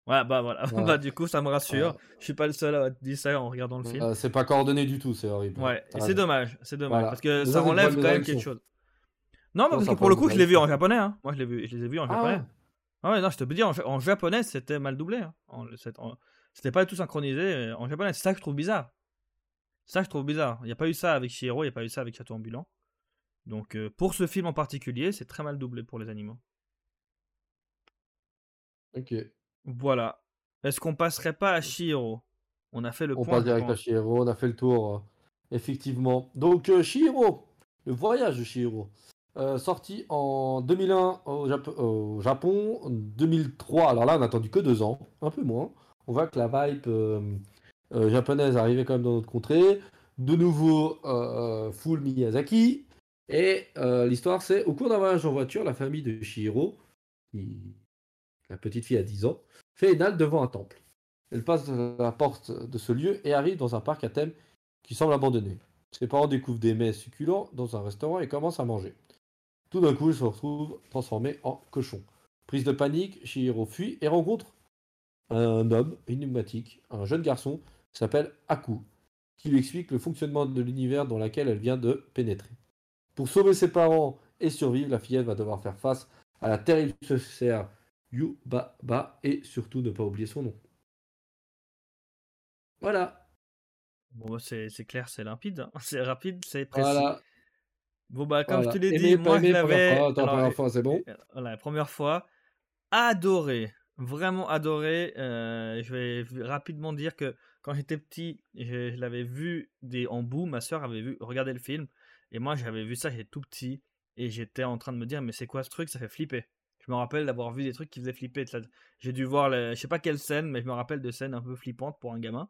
Ouais, bah voilà. Ouais. bah du coup, ça me rassure. Ouais. Je suis pas le seul à te dire ça en regardant le film. Euh, c'est pas coordonné du tout, c'est horrible. Ouais, et c'est dommage, c'est dommage, Voilà. parce que ça, enlève quand même quelque chose. Non, mais parce que pour le coup, je l'ai vu en japonais, hein. Moi, je, l'ai vu, je les ai vus en Ah japonais. Ouais. Ah ouais, non, je te peux dire, en, en japonais, c'était mal doublé. hein. C'était pas du tout synchronisé euh, en japonais. C'est ça que je trouve bizarre. Ça que je trouve bizarre. Il n'y a pas eu ça avec Shiro, il n'y a pas eu ça avec Château Ambulant. Donc, euh, pour ce film en particulier, c'est très mal doublé pour les animaux. Ok. Voilà. Est-ce qu'on passerait pas à Shiro? On a fait le On point. passe direct à. Chihiro, on a fait le tour. euh, effectivement. Donc euh, Chihiro, le voyage de Chihiro. Euh, sorti en 2001 au, Jap- au Japon, en 2003. Alors là, on a attendu que deux ans, un peu moins. On voit que la vibe euh, euh, japonaise arrivait quand même dans notre contrée. De nouveau, euh, full Miyazaki. Et l'histoire, c'est au cours d'un voyage en voiture, la famille de Chihiro, qui... la petite fille a 10 ans, fait une halte devant un temple. Elle passe la porte de ce lieu et arrive dans un parc à thème qui semble abandonné. Ses parents découvrent des mets succulents dans un restaurant et commencent à manger. Tout d'un coup, ils se retrouvent transformés en cochons. Prise de panique, Shihiro fuit et rencontre un homme énigmatique, un jeune garçon qui s'appelle Aku, qui lui explique le fonctionnement de l'univers dans lequel elle vient de pénétrer. Pour sauver ses parents et survivre, la fillette va devoir faire face à la terrible sorcière Yubaba et surtout ne pas oublier son nom. Voilà. Bon, c'est c'est clair, c'est limpide. hein. C'est rapide, c'est précis. Voilà. Bon, bah, comme voilà. je te l'ai Aimé, dit, pas moi, je aimé, première l'avais. fois. Attends, alors, première fois, c'est bon. euh, Voilà, la première fois, adoré, vraiment adoré. Euh, je vais rapidement dire que quand j'étais petit, je, je l'avais vu des, en bout. Ma soeur avait vu, regardé le film, et moi j'avais vu ça, j'étais tout petit, et j'étais en train de me dire, mais c'est quoi ce truc? Ça fait flipper. Je me rappelle d'avoir vu des trucs qui faisaient flipper. J'ai dû voir, le- je sais pas quelle scène, mais je me rappelle de scènes un peu flippantes pour un gamin.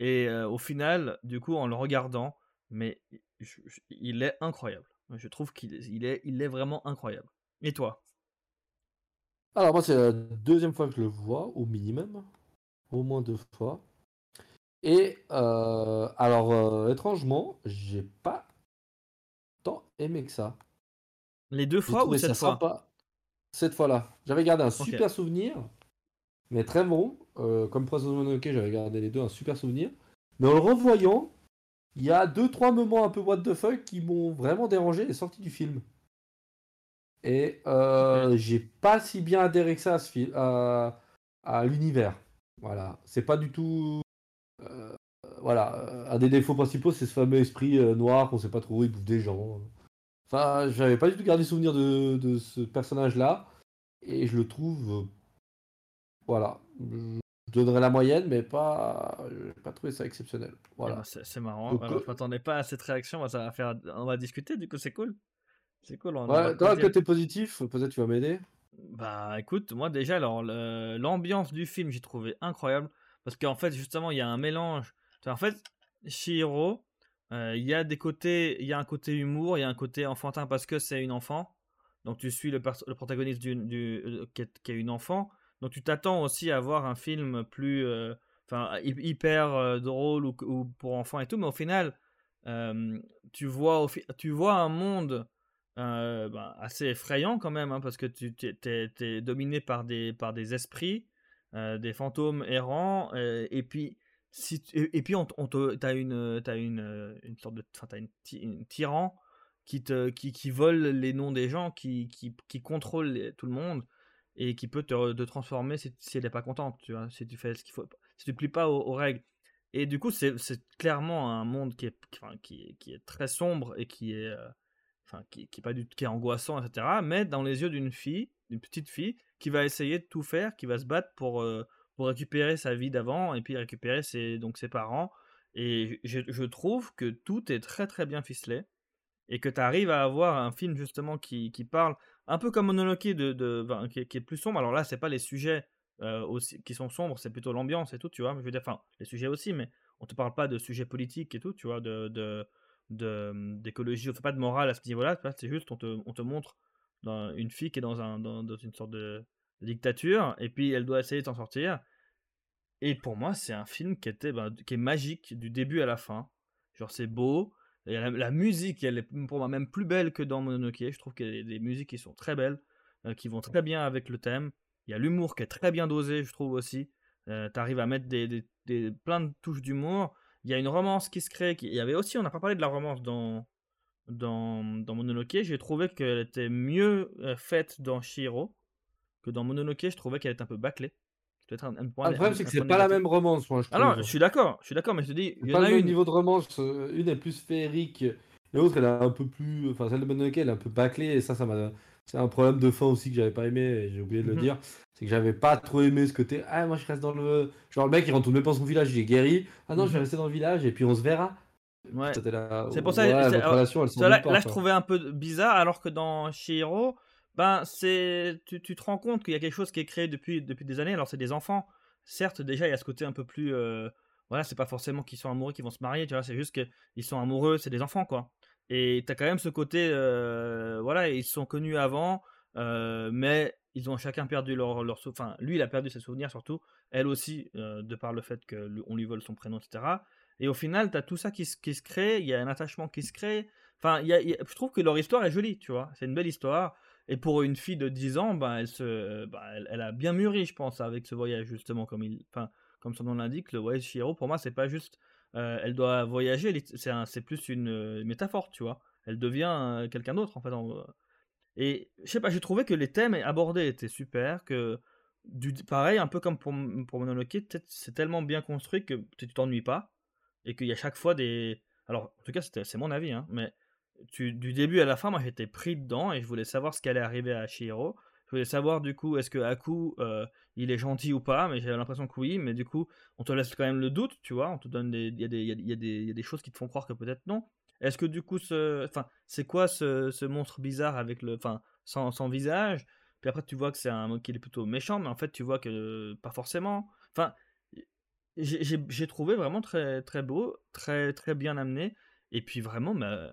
Et euh, au final, du coup, en le regardant, mais je- je- il est incroyable. Je trouve qu'il il est, il est vraiment incroyable. Et toi? Alors moi c'est la deuxième fois que je le vois, au minimum, au moins deux fois. Et euh, alors euh, étrangement, j'ai pas tant aimé que ça. Les deux fois ou cette ça fois? sympa. Cette fois-là, j'avais gardé un super souvenir, mais très bon. Euh, comme Princess Mononoke, j'avais gardé les deux un super souvenir. Mais en le revoyant, il y a deux trois moments un peu what the fuck qui m'ont vraiment dérangé et sorti du film. Et euh, j'ai pas si bien adhéré que ça à, ce fil- à, à l'univers. Voilà, c'est pas du tout. euh, voilà, un des défauts principaux, c'est ce fameux esprit euh, noir qu'on sait pas trop où il bouffe des gens. Enfin, j'avais pas du tout gardé souvenir de, de ce personnage-là. Et je le trouve. voilà. Je donnerais la moyenne, mais pas, j'ai pas trouvé ça exceptionnel. Voilà. ben, c'est marrant. Donc, Alors, euh, je m'attendais pas à cette réaction. Moi, ça va faire... On va discuter, du coup, c'est cool. C'est cool, on ouais, toi, côté positif, peut-être tu vas m'aider. Bah écoute, moi déjà, alors l'ambiance du film, j'ai trouvé incroyable. Parce qu'en fait, justement, il y a un mélange. En fait, Chihiro, euh, il y a des côtés, il y a un côté humour, il y a un côté enfantin parce que c'est une enfant. Donc tu suis le, le protagoniste du, du- euh, qui, est, qui est une enfant. Donc tu t'attends aussi à voir un film plus, euh, enfin hy- hyper euh, drôle ou, ou pour enfants et tout. Mais au final, tu vois, tu vois un monde euh, ben, assez effrayant quand même, hein, parce que tu t'es dominé par des, par des esprits, des fantômes errants, et puis si et, puis on, t'as une, t'as une, une sorte de, t'as une, une tyran qui te, qui, qui vole les noms des gens, qui, qui, qui contrôle tout le monde et qui peut te, transformer si, elle n'est pas contente, tu vois, si tu fais ce qu'il faut, si tu plies pas aux, règles. Et du coup, c'est, clairement un monde qui est, très sombre et qui est, euh, enfin, qui, qui pas du, qui est angoissant, etc. Mais dans les yeux d'une fille, d'une petite fille, qui va essayer de tout faire, qui va se battre pour, euh, récupérer sa vie d'avant et puis récupérer ses parents. Et je, je trouve que tout est très très bien ficelé et que tu arrives à avoir un film justement qui, qui parle un peu comme Mononoke de, qui, est- plus sombre. Alors là, c'est pas les sujets euh, aussi, qui sont sombres, c'est plutôt l'ambiance et tout, tu vois. Je veux dire, enfin, les sujets aussi, mais on te parle pas de sujets politiques et tout, tu vois, de, de, de- d'écologie, on fait pas de morale à ce niveau-là, c'est juste on te, on te montre une fille qui est dans, un, dans, une sorte de, de dictature et puis elle doit essayer de s'en sortir. Et pour moi, c'est un film qui, était, ben, qui est magique du début à la fin. Genre, c'est beau. La, musique, elle est pour moi même plus belle que dans Mononoke. Je trouve qu'il y a des musiques qui sont très belles, euh, qui vont très bien avec le thème. Il y a l'humour qui est très bien dosé, je trouve aussi. Euh, tu arrives à mettre des, des- plein de touches d'humour. Il y a une romance qui se crée. Il y avait aussi, on n'a pas parlé de la romance dans, dans, dans Mononoke. J'ai trouvé qu'elle était mieux euh, faite dans Shiro que dans Mononoke. Je trouvais qu'elle était un peu bâclée. C'est peut-être un, un point Ah, le problème, c'est que c'est pas la même romance, moi, je Ah non, je suis d'accord, je suis d'accord, mais je te dis, il y en a une. niveau de romance. euh, Une est plus féerique, l'autre elle est un peu plus. Enfin, celle de Mononoke elle est un peu bâclée, et ça, ça m'a. C'est un problème de fin aussi que j'avais pas aimé, et j'ai oublié de le Mhm. dire. C'est que j'avais pas trop aimé ce côté. Ah, moi je reste dans le. Genre, le mec il rentre même pas dans son village, il est guéri. Ah non, je vais Mhm. rester dans le village, et puis on se verra. Ouais. C'est pour ça, Ouais, alors, relation, elle là, pas. là, je trouvais un peu bizarre, alors que dans Shihiro, ben, c'est, tu, tu te rends compte qu'il y a quelque chose qui est créé depuis, depuis des années. Alors, c'est des enfants. Certes, déjà, il y a ce côté un peu plus. euh, voilà, c'est pas forcément qu'ils sont amoureux, qu'ils vont se marier, tu vois, c'est juste qu'ils sont amoureux, c'est des enfants, quoi. Et t'as quand même ce côté. euh, voilà, ils sont connus avant, euh, mais ils ont chacun perdu leur, leur Enfin, lui, il a perdu ses souvenirs, surtout. Elle aussi, euh, de par le fait qu'on lui vole son prénom, etc. Et au final, tu as tout ça qui se, qui se crée, il y a un attachement qui se crée. Enfin, y je trouve que leur histoire est jolie, tu vois. C'est une belle histoire. Et pour une fille de 10 ans, ben, elle, se, ben, elle, elle a bien mûri, je pense, avec ce voyage, justement, comme, il, comme son nom l'indique. Le voyage Chihiro, pour moi, c'est pas juste. euh, elle doit voyager, c'est plus une euh, métaphore, tu vois. Elle devient euh, quelqu'un d'autre, en fait. et je sais pas, j'ai trouvé que les thèmes abordés étaient super, que du, pareil, un peu comme pour, pour c'est tellement bien construit que tu t'ennuies pas et qu'il y a chaque fois des. Alors, en tout cas, c'est mon avis, hein, mais du début à la fin, moi j'étais pris dedans et je voulais savoir ce qui allait arriver à Shihiro. Je voulais savoir du coup, est-ce que Aku euh, il est gentil ou pas, mais j'avais l'impression que oui, mais du coup, on te laisse quand même le doute, tu vois, on te donne des. Il y, a des- il y y a des- choses qui te font croire que peut-être non. Est-ce que du coup, ce, c'est quoi ce, ce monstre bizarre avec le, enfin, sans, sans visage? Puis après, tu vois que c'est un mec qui est plutôt méchant, mais en fait, tu vois que pas forcément. Enfin, j'ai trouvé vraiment très très beau, très très bien amené. Et puis vraiment, bah,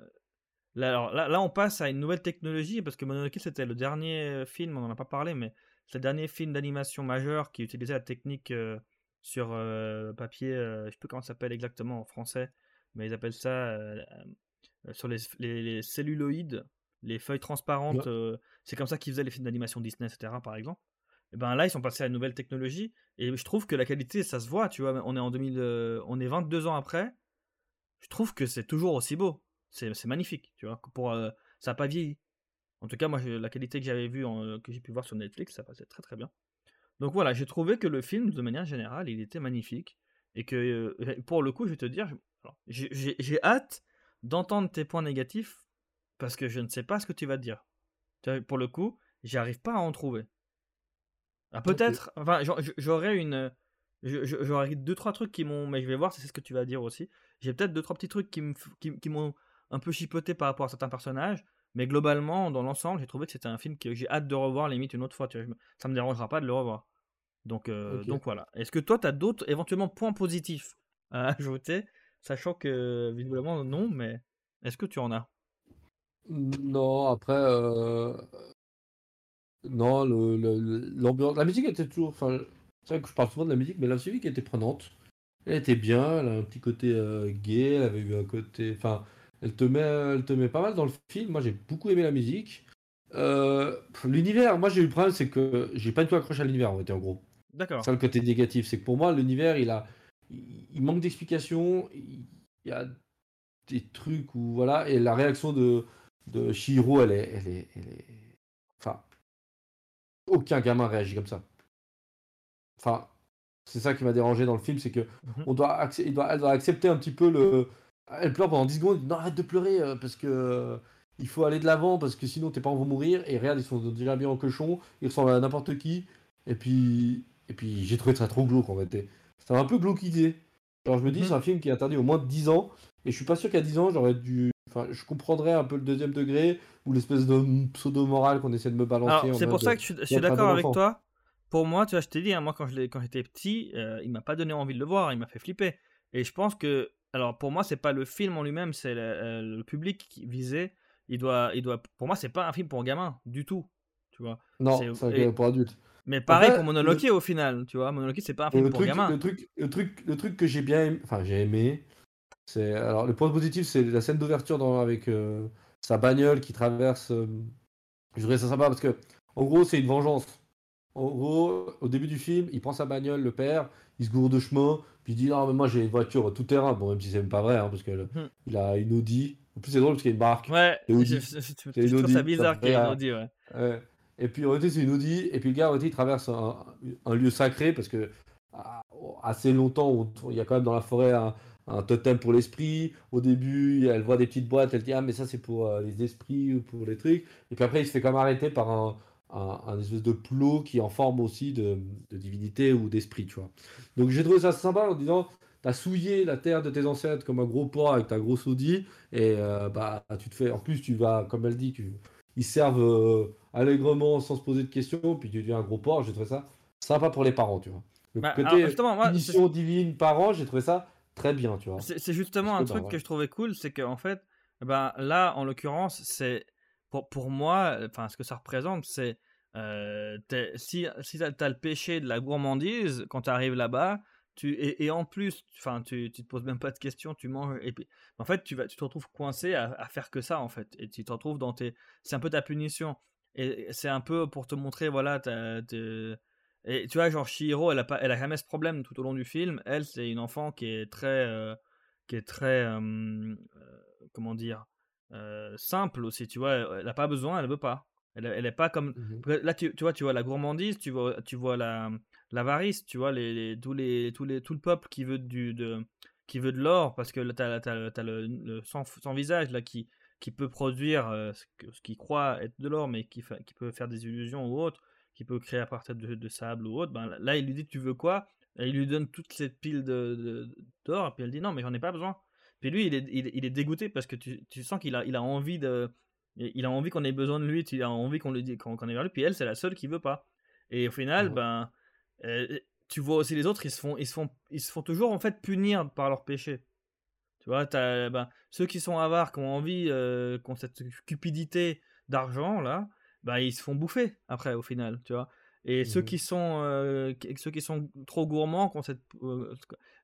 là, alors, là, là, on passe à une nouvelle technologie parce que Mononoke c'était le dernier film, on n'en a pas parlé, mais c'est le dernier film d'animation majeur qui utilisait la technique euh, sur euh, papier. euh, je sais plus comment ça s'appelle exactement en français, mais ils appellent ça euh, euh, sur les, les- les celluloïdes, les feuilles transparentes. Ouais. euh, c'est comme ça qu'ils faisaient les films d'animation Disney, etc. Par exemple. Et ben là, ils sont passés à une nouvelle technologie et je trouve que la qualité, ça se voit. Tu vois, on est en 2000, euh, on est 22 ans après. Je trouve que c'est toujours aussi beau. C'est magnifique, tu vois. Pour, euh, ça n'a pas vieilli. En tout cas, moi, la qualité que j'avais vue, en- que j'ai pu voir sur Netflix, ça passait très très bien. Donc voilà, j'ai trouvé que le film, de manière générale, il était magnifique. Et que, euh, pour le coup, je vais te dire, j'ai j'ai- j'ai hâte d'entendre tes points négatifs parce que je ne sais pas ce que tu vas te dire. Pour le coup, j'arrive pas à en trouver. Ah, peut-être, enfin, j'aurais une, J'aurais deux, trois trucs qui m'ont. Mais je vais voir, c'est ce que tu vas dire aussi. J'ai peut-être deux, trois petits trucs qui m'ont qui, qui un peu chipoté par rapport à certains personnages. Mais globalement, dans l'ensemble, j'ai trouvé que c'était un film que j'ai hâte de revoir, limite une autre fois. Tu vois, ça me dérangera pas de le revoir. Donc, euh, donc voilà. Est-ce que toi, tu as d'autres éventuellement points positifs à ajouter Sachant que, visiblement, non, mais est-ce que tu en as? Non, après. Euh... Non, l'ambiance. la musique était toujours. Enfin, c'est vrai que je parle souvent de la musique, mais la musique était prenante. Elle était bien, elle a un petit côté euh, gay, elle avait eu un côté. Enfin, elle te, met, elle te met pas mal dans le film. Moi, j'ai beaucoup aimé la musique. Euh, l'univers, moi, j'ai eu le problème, c'est que j'ai pas du tout accroché à l'univers, en fait, en gros. D'accord. C'est le côté négatif. C'est que pour moi, l'univers, il a. Il manque d'explications. Il y a des trucs où. Voilà. Et la réaction de, de Shihiro, elle est, elle est, elle est. Enfin. Aucun gamin réagit comme ça. Enfin. C'est ça qui m'a dérangé dans le film, c'est que mhm. on doit, il doit, elle doit accepter un petit peu le, elle pleure pendant 10 secondes. Non, arrête de pleurer euh, parce que euh, il faut aller de l'avant parce que sinon tes parents vont mourir. Et regarde, ils sont déjà bien en cochon. Ils ressemblent à n'importe qui. Et puis, et puis j'ai trouvé ça trop glauque en fait. C'était un peu glauquisé. Alors je me dis, mhm. c'est un film qui est interdit au moins de 10 ans. Et je suis pas sûr qu'à 10 ans, j'aurais dû. Enfin, je comprendrais un peu le deuxième degré ou l'espèce de pseudo-morale qu'on essaie de me balancer. C'est pour ça que je, suis d'accord avec toi. Pour moi, tu vois, je t'ai dit, hein, moi quand j'étais petit, euh, il m'a pas donné envie de le voir, il m'a fait flipper. Et je pense que alors pour moi, c'est pas le film en lui-même, c'est le, euh, public qui visé. Il doit, il doit. Pour moi, c'est pas un film pour gamins du tout, tu vois. Non, c'est pour adultes. Mais pareil pour Monoloki au final, tu vois. Monoloki, c'est pas un film pour gamins. Le truc, le truc, le truc que j'ai bien, aimé, enfin j'ai aimé, c'est alors le point positif, c'est la scène d'ouverture avec euh, sa bagnole qui traverse. Euh, je dirais ça sympa parce que en gros, c'est une vengeance. En gros, au début du film, il prend sa bagnole, le père, il se gourde de chemin, puis il dit Non, mais moi j'ai une voiture tout terrain. Bon, même si c'est même pas vrai, hein, parce qu'il hmm. a une Audi. En plus, c'est drôle parce qu'il y a une marque. Ouais, c'est une Audi. ça bizarre qu'il y ait une Audi, ouais. Et puis, en réalité, c'est une Audi. Et puis, le gars, en réalité, il traverse un, lieu sacré parce que ah, assez longtemps, il y a quand même dans la forêt un, totem pour l'esprit. Au début, elle voit des petites boîtes, elle dit Ah, mais ça, c'est pour euh, les esprits ou pour les trucs. Et puis après, il se fait quand même arrêter par un, un, espèce de plot qui est en forme aussi de, divinité ou d'esprit, tu vois. Donc j'ai trouvé ça sympa en disant, t'as souillé la terre de tes ancêtres comme un gros porc avec ta grosse Audi, et euh, bah tu te fais, en plus tu vas, comme elle dit, tu, ils servent euh, allègrement sans se poser de questions, puis tu deviens un gros porc, j'ai trouvé ça sympa pour les parents, tu vois. Le bah, côté mission divine parent, j'ai trouvé ça très bien, tu vois. C'est justement un truc que je trouvais cool, c'est qu'en fait, ben, là, en l'occurrence, c'est pour, pour moi, enfin, ce que ça représente, c'est euh, si, si tu as, le péché de la gourmandise, quand tu arrives là-bas, tu, et, en plus, enfin, tu, tu te poses même pas de questions, tu manges, et puis, en fait, tu, vas, tu te retrouves coincé à, faire que ça, en fait, et tu te retrouves dans tes. C'est un peu ta punition, et c'est un peu pour te montrer, voilà, et tu vois, genre, Shihiro, elle a, pas, elle a jamais ce problème tout au long du film. Elle, c'est une enfant qui est très. Euh, qui est très. Euh, comment dire simple aussi, tu vois. Elle n'a pas besoin, elle veut pas. Elle, elle est pas comme. Mmh là, tu, tu, vois, tu vois la gourmandise, tu vois, tu vois la l'avarice, tu vois, les, les, tous les, tous les, tout le peuple qui veut, du, de, qui veut de l'or, parce que tu as, as, le, le sans, visage là, qui, qui peut produire euh, ce qu'il croit être de l'or, mais qui, qui peut faire des illusions ou autre, qui peut créer à partir de, de sable ou autre. Ben, là, il lui dit Tu veux quoi? Et Il lui donne toute cette pile d'or, de, d'or et puis elle dit Non, mais j'en ai pas besoin. Puis lui, il est, il, est dégoûté parce que tu, tu sens qu'il a, il a envie de. Il a envie qu'on ait besoin de lui, il a envie qu'on lui qu'on qu ait vers lui, puis elle, c'est la seule qui veut pas. Et au final, ben, euh, tu vois aussi les autres, ils se font, ils se font, ils se font toujours en fait punir par leur péché. Tu vois, as, ben, ceux qui sont avares, qui ont envie, euh, qui ont cette cupidité d'argent là, ben, ils se font bouffer après au final, tu vois. Et ceux mmh qui sont euh, ceux qui sont trop gourmands, qui cette, euh,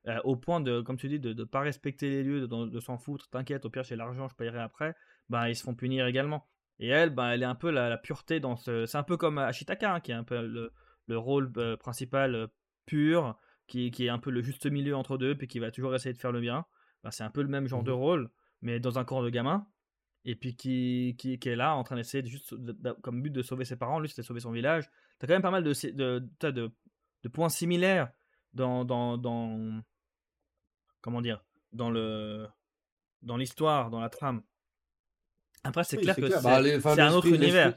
euh, au point de, comme tu dis, de ne pas respecter les lieux, de, s'en foutre, t'inquiète, au pire c'est l'argent, je payerai après, bah ils se font punir également. Et elle, bah, elle est un peu la, pureté dans ce. C'est un peu comme Ashitaka, hein, qui est un peu le, le rôle principal pur, qui, qui, est un peu le juste milieu entre deux, puis qui va toujours essayer de faire le bien. Bah, c'est un peu le même genre de mmh rôle, mais dans un corps de gamin et puis qui, qui, qui, est là en train d'essayer juste comme but de sauver ses parents, lui c'était sauver son village. T'as quand même pas mal de, de points similaires dans, dans, dans, comment dire dans le dans l'histoire, dans la trame. Après c'est clair que c'est bah, un autre univers.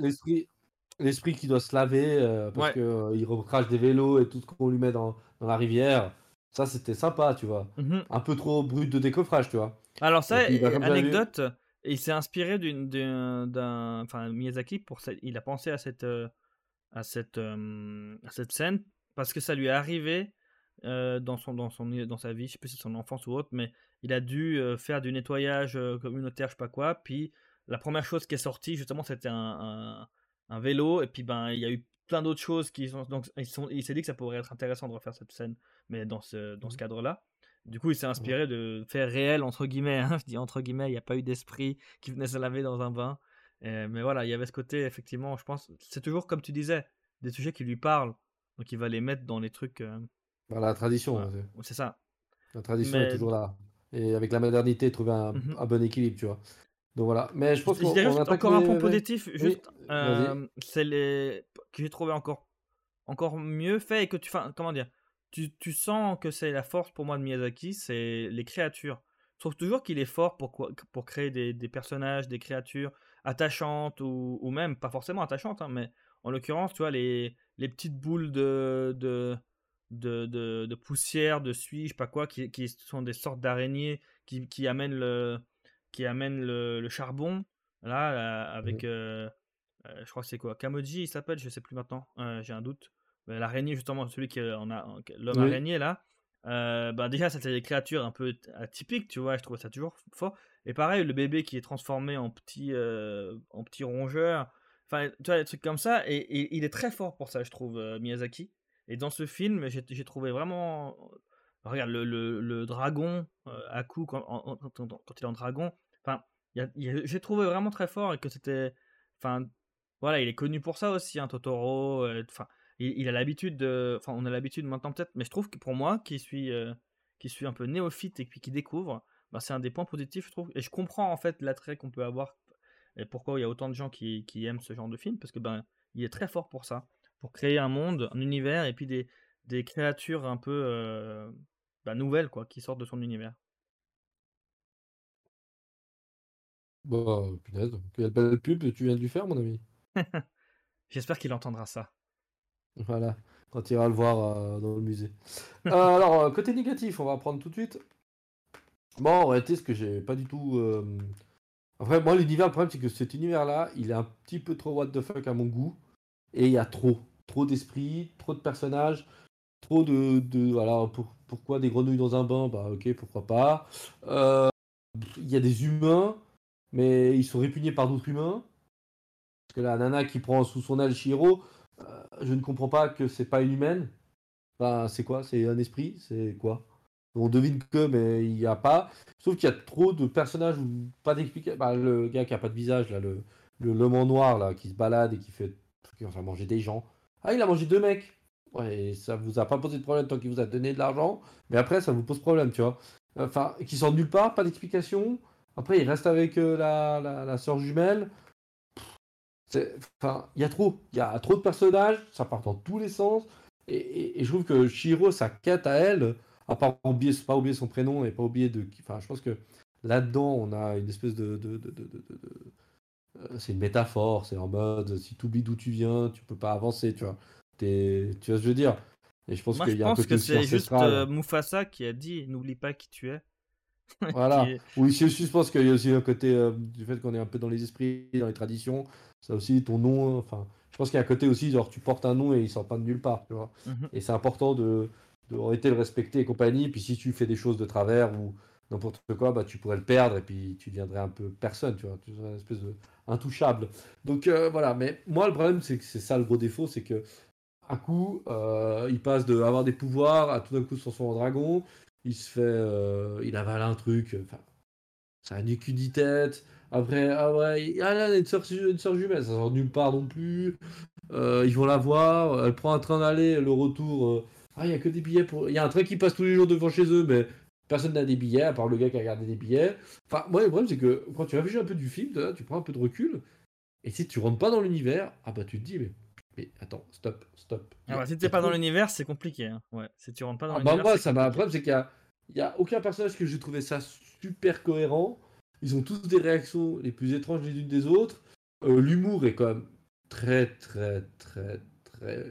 l'esprit qui doit se laver euh, parce qu'il recrache des vélos et tout ce qu'on lui met dans, dans la rivière. Ça, c'était sympa, tu vois. Mmh Un peu trop brut de décoffrage, tu vois. Alors ça, bah, anecdote, il s'est inspiré d'un... Enfin, Miyazaki, pour il a pensé à cette, à cette, à cette scène parce que ça lui est arrivé dans, son, dans, son, dans sa vie, je sais plus si c'est son enfance ou autre, mais il a dû faire du nettoyage communautaire, je sais pas quoi, puis la première chose qui est sortie, justement, c'était un, un, vélo, et puis ben, il y a eu plein d'autres choses qui sont. Donc, ils sont, il s'est dit que ça pourrait être intéressant de refaire cette scène, mais dans ce, dans ce mmh. cadre-là. Du coup, il s'est inspiré de faire réel, entre guillemets. Hein, je dis entre guillemets, il n'y a pas eu d'esprit qui venait se laver dans un bain. mais voilà, il y avait ce côté, effectivement, je pense. C'est toujours, comme tu disais, des sujets qui lui parlent. Donc, il va les mettre dans les trucs. Euh, dans la tradition. Hein, c'est ça. La tradition est toujours là. Et avec la modernité, trouver un, mmh un bon équilibre, tu vois. Donc voilà. Mais je pense qu'on encore un point positif, juste, euh, c'est les que j'ai trouvé encore encore mieux fait et que tu, enfin, comment dire, tu, tu sens que c'est la force pour moi de Miyazaki, c'est les créatures. Je trouve toujours qu'il est fort pour pour créer des, des, personnages, des créatures attachantes ou, ou même pas forcément attachantes, hein, mais en l'occurrence, tu vois les les petites boules de de de, de, de poussière, de suie, je sais pas quoi, qui, qui sont des sortes d'araignées qui, qui amènent le qui amène le, charbon, là, avec, euh, euh, je crois que c'est quoi, Kamoji il s'appelle, je sais plus maintenant, euh, j'ai un doute. L'araignée, justement, celui qui en a, l'homme araignée, là, bah déjà, c'était des créatures un peu atypiques, tu vois, je trouve ça toujours fort. Et pareil, le bébé qui est transformé en petit, en petit rongeur, enfin, tu vois, des trucs comme ça, et, il est très fort pour ça, je trouve, Miyazaki. Et dans ce film, j'ai trouvé vraiment. Regarde, le, le, dragon, Aku, quand, quand, il est en dragon, Enfin, j'ai trouvé vraiment très fort et que c'était. Enfin, voilà, il est connu pour ça aussi, hein, Totoro. Euh, enfin, il, a l'habitude de. Enfin, on a l'habitude maintenant peut-être, mais je trouve que pour moi, qui suis, euh, qui suis un peu néophyte et puis qui découvre, bah, c'est un des points positifs, je trouve. Et je comprends en fait l'attrait qu'on peut avoir et pourquoi il y a autant de gens qui, aiment ce genre de film, parce que ben, il est très fort pour ça, pour créer un monde, un univers et puis des, des créatures un peu euh, bah, nouvelles quoi, qui sortent de son univers. Bah, punaise, quelle belle pub tu viens de lui faire, mon ami. J'espère qu'il entendra ça. Voilà, quand il ira le voir euh, dans le musée. Euh, alors, euh, côté négatif, on va prendre tout de suite. Bon, en réalité, ce que j'ai pas du tout. Enfin, moi, l'univers, le problème, c'est que cet univers-là, il est un petit peu trop what the fuck à mon goût. Et il y a trop. Trop d'esprit, trop de personnages, trop de. de voilà, pour, pourquoi des grenouilles dans un bain? Bah, ok, pourquoi pas. Il y a des humains mais ils sont répugnés par d'autres humains. Parce que la nana qui prend sous son aile Shiro, euh, je ne comprends pas que c'est pas une humaine. C'est quoi? C'est un esprit? C'est quoi? On devine que, mais il n'y a pas. Sauf qu'il y a trop de personnages ou pas d'explication. Bah, le gars qui a pas de visage, là, le, le noir, là, qui se balade et qui fait. qui va manger des gens. Ah, il a mangé deux mecs. Ouais, ça vous a pas posé de problème tant qu'il vous a donné de l'argent. Mais après, ça vous pose problème, tu vois. Enfin, qui sort nulle part, pas d'explication. Après, il reste avec euh, la, la, la soeur jumelle. Enfin, il y a trop. Il y a trop de personnages, ça part dans tous les sens. Et, et, je trouve que Shiro, sa quête à elle, à part oublier, pas oublier son prénom et pas oublier de. Enfin, je pense que là-dedans, on a une espèce de. de, de, de euh, c'est une métaphore, c'est en mode si tu oublies d'où tu viens, tu peux pas avancer, tu vois. Es, tu vois ce que je veux dire? Et je pense qu'il y a un peu que c'est juste euh, Mufasa qui a dit n'oublie pas qui tu es. Voilà. Oui, je pense qu'il y a aussi un côté euh, du fait qu'on est un peu dans les esprits, dans les traditions. Ça aussi, ton nom. Enfin, je pense qu'il y a un côté aussi, genre, tu portes un nom et il sort pas de nulle part, tu vois. Mhm. Et c'est important de, de le respecter et compagnie. Puis si tu fais des choses de travers ou n'importe quoi, bah, tu pourrais le perdre et puis tu deviendrais un peu personne, tu vois. Tu serais une espèce de intouchable. Donc euh, voilà. Mais moi, le problème, c'est que c'est ça le gros défaut, c'est que à coup, euh, il passe de avoir des pouvoirs à tout d'un coup se transformer en dragon il se fait. Euh, il avale un truc. Enfin, ça a ni cul tête. Après, ah ouais, ah là, une soeur, une soeur jumelle, ça sort nulle part non plus. Euh, ils vont la voir, elle prend un train d'aller, le retour. Euh, ah, il y a que des billets pour. Il y a un train qui passe tous les jours devant chez eux, mais personne n'a des billets, à part le gars qui a regardé des billets. Enfin, moi, le problème, c'est que quand tu réfléchis un peu du film, tu prends un peu de recul, et si tu rentres pas dans l'univers, ah bah tu te dis, mais, mais attends, stop, stop. Ah bah, si t'es pas dans l'univers, c'est compliqué. Hein. Ouais, si tu rentres pas dans ah bah l'univers. Bah moi, ça m'a. Le problème, c'est qu'il y a il a aucun personnage que j'ai trouvé ça super cohérent. Ils ont tous des réactions les plus étranges les unes des autres. Euh, l'humour est quand même très, très, très, très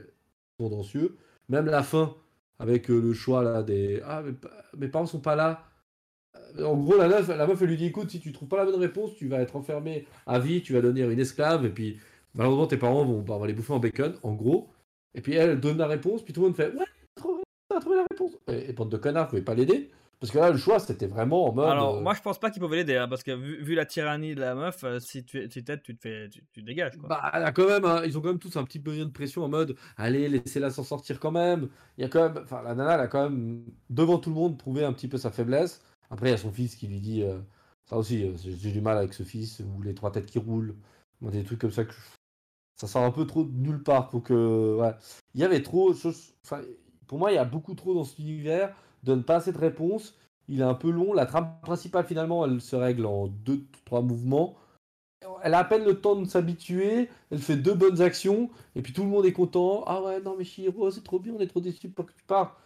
tendancieux. Même la fin, avec euh, le choix là des Ah, mais mes parents sont pas là. Euh, en gros, la meuf, la meuf, elle lui dit Écoute, si tu trouves pas la bonne réponse, tu vas être enfermé à vie, tu vas devenir une esclave, et puis malheureusement, tes parents vont, bah, les bouffer en bacon, en gros. Et puis elle, donne la réponse, puis tout le monde fait Ouais, t'as trouvé la réponse. Et, et de connards, vous pouvez pas l'aider. Parce que là, le choix, c'était vraiment en mode. Alors, euh, moi, je pense pas qu'ils pouvaient l'aider, hein, parce que vu, la tyrannie de la meuf, euh, si tu t'aides, tu te fais, tu, dégages. Quoi. Bah, quand même, hein, ils ont quand même tous un petit peu de pression en mode, allez, laissez-la s'en sortir quand même. Il y a quand même, enfin, la nana, elle a quand même devant tout le monde prouvé un petit peu sa faiblesse. Après, il y a son fils qui lui dit, euh, ça aussi, j'ai du mal avec ce fils ou les trois têtes qui roulent, des trucs comme ça que ça sort un peu trop de nulle part pour que. Il y avait trop, enfin, pour moi, il y a beaucoup trop dans cet univers donne pas assez de réponses. Il est un peu long. La trame principale, finalement, elle se règle en deux, trois mouvements. Elle a à peine le temps de s'habituer. Elle fait deux bonnes actions. Et puis tout le monde est content. Ah ouais, non, mais Shiro, c'est trop bien. On est trop déçus pour que tu pars.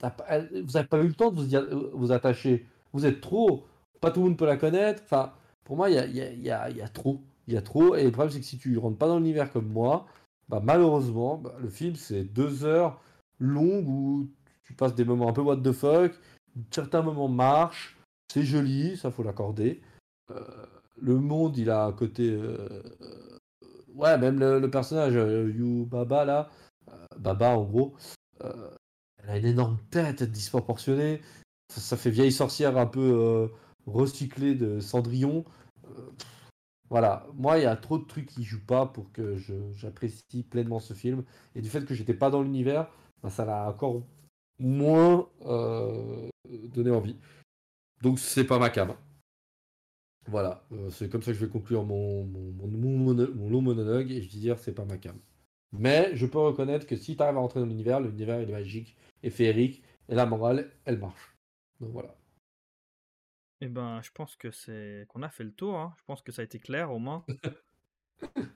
Vous n'avez pas eu le temps de vous, attacher. Vous êtes trop. Pas tout le monde peut la connaître. Enfin, pour moi, il y a, trop. Il y a trop. Et le problème, c'est que si tu rentres pas dans l'univers comme moi, bah, malheureusement, bah, le film, c'est deux heures longues où tu passes des moments un peu what the fuck, certains moments marchent, c'est joli, ça faut l'accorder. Euh, le monde, il a un côté. Euh, ouais, même le, personnage, euh, Yu Baba là, Baba en gros, elle a une énorme tête disproportionnée. Ça, fait vieille sorcière un peu recyclée de Cendrillon. Voilà, moi il y a trop de trucs qui jouent pas pour que j'apprécie pleinement ce film. Et du fait que j'étais pas dans l'univers, bah, ça l'a encore moins euh, donné envie. Donc c'est pas ma cam. Voilà, euh, c'est comme ça que je vais conclure mon, long monologue et je dis dire c'est pas ma cam. Mais je peux reconnaître que si tu arrives à rentrer dans l'univers, l'univers est magique et féerique et la morale elle marche. Donc voilà. Eh ben, je pense que c'est qu'on a fait le tour. Hein. Je pense que ça a été clair au moins.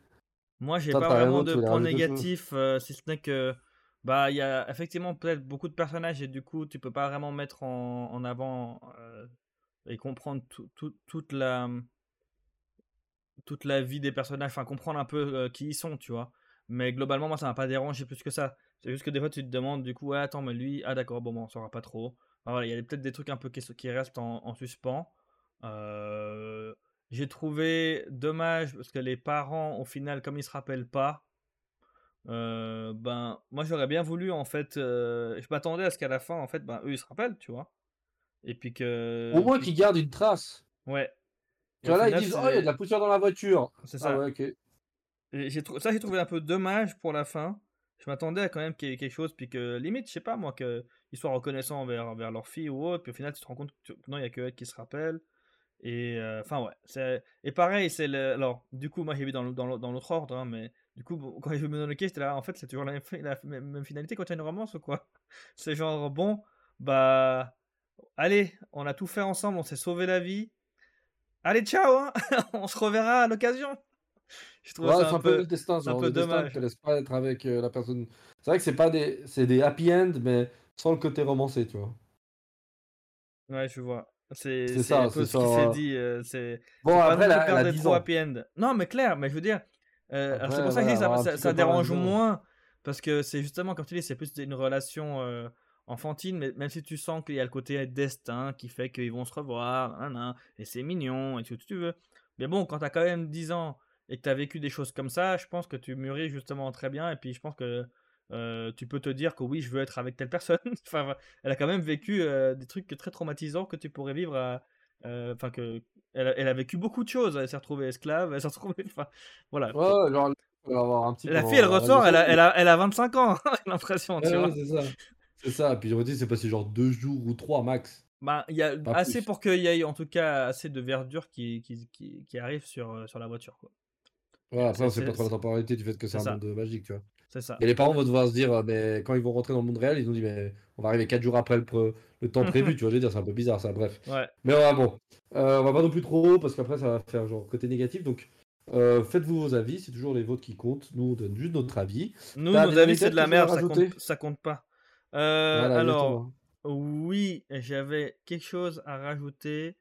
Moi, j'ai pas vraiment de points négatifs, euh, si ce n'est que bah, il y a effectivement peut-être beaucoup de personnages et du coup, tu peux pas vraiment mettre en, en avant euh, et comprendre toute la toute la vie des personnages, enfin comprendre un peu euh, qui ils sont, tu vois. Mais globalement, moi, ça m'a pas dérangé plus que ça. C'est juste que des fois, tu te demandes, du coup, ouais, attends, mais lui, ah d'accord, bon, bon on saura pas trop. Voilà, il y a peut-être des trucs un peu qui, qui restent en, en suspens. Euh, j'ai trouvé dommage parce que les parents, au final, comme ils se rappellent pas, euh, ben, moi j'aurais bien voulu en fait. Euh, je m'attendais à ce qu'à la fin, en fait, ben, eux ils se rappellent, tu vois. Et puis que. Au moins qu'ils gardent une trace. Ouais. Tu vois, là, ils disent Oh, il y a de la poussière dans la voiture. C'est ça. Ah ouais, ok. J'ai ça, j'ai trouvé un peu dommage pour la fin. Je m'attendais à quand même qu'il y ait quelque chose, puis que limite, je sais pas moi, qu'ils soient reconnaissants envers, leur fille ou autre, puis au final, tu te rends compte que non, il y a que elle qui se rappelle. Et euh, enfin. Et pareil, c'est le. Alors, du coup, moi j'ai vu dans, dans, l'autre ordre, hein, mais du coup, quand je me donne le quai, j'étais là, en fait, c'est toujours la même, finalité quand il y a une romance ou quoi? C'est genre, bon, bah, allez, on a tout fait ensemble, on s'est sauvé la vie. Allez, ciao, hein on se reverra à l'occasion. Je trouve ça un, peu, le destin, un peu dommage. te laisse pas être avec euh, la personne. C'est vrai que c'est pas des, c'est des happy end, mais sans le côté romancé, tu vois. Ouais, je vois. C'est ça, un peu ce qui s'est dit. Euh, c'est bon après la, la, trop happy end. Non, mais clair, mais je veux dire, euh, c'est pour ça que ça, ça, dérange moins. Parce que c'est justement, comme tu dis, c'est plus une relation euh, enfantine, mais même si tu sens qu'il y a le côté destin qui fait qu'ils vont se revoir, et c'est mignon, et tout ce que tu veux. Mais bon, quand tu as quand même 10 ans et que tu as vécu des choses comme ça, je pense que tu mûris justement très bien, et puis je pense que euh, tu peux te dire que oui, je veux être avec telle personne. enfin, elle a quand même vécu des trucs très traumatisants que tu pourrais vivre à, enfin que elle a, vécu beaucoup de choses. Elle s'est retrouvée esclave, elle s'est retrouvée. Enfin, voilà. Ouais, genre, avoir un petit La fille, elle ressort, elle a, elle, a, elle a 25 ans, j'ai l'impression. Ouais, ouais, c'est ça. C'est ça. Puis je me dis, c'est passé genre deux jours ou trois max. Bah, il y a assez pour qu'il y ait en tout cas assez de verdure qui, qui, qui, qui arrive sur, euh, sur la voiture. Quoi. Ouais, après, c'est pas trop la temporalité du fait que c'est un monde magique, tu vois. C'est ça. Et les parents vont devoir se dire, mais quand ils vont rentrer dans le monde réel, ils ont dit, mais on va arriver 4 jours après le, le temps prévu, tu vois, je veux dire, c'est un peu bizarre ça, bref. Ouais. Mais ouais, bon, euh, on va pas non plus trop parce qu'après ça va faire genre côté négatif, donc euh, faites-vous vos avis, c'est toujours les vôtres qui comptent, nous on donne juste notre avis. Nous, nos avis c'est de la merde, ça compte, ça compte pas. Euh, alors, oui, j'avais quelque chose à rajouter.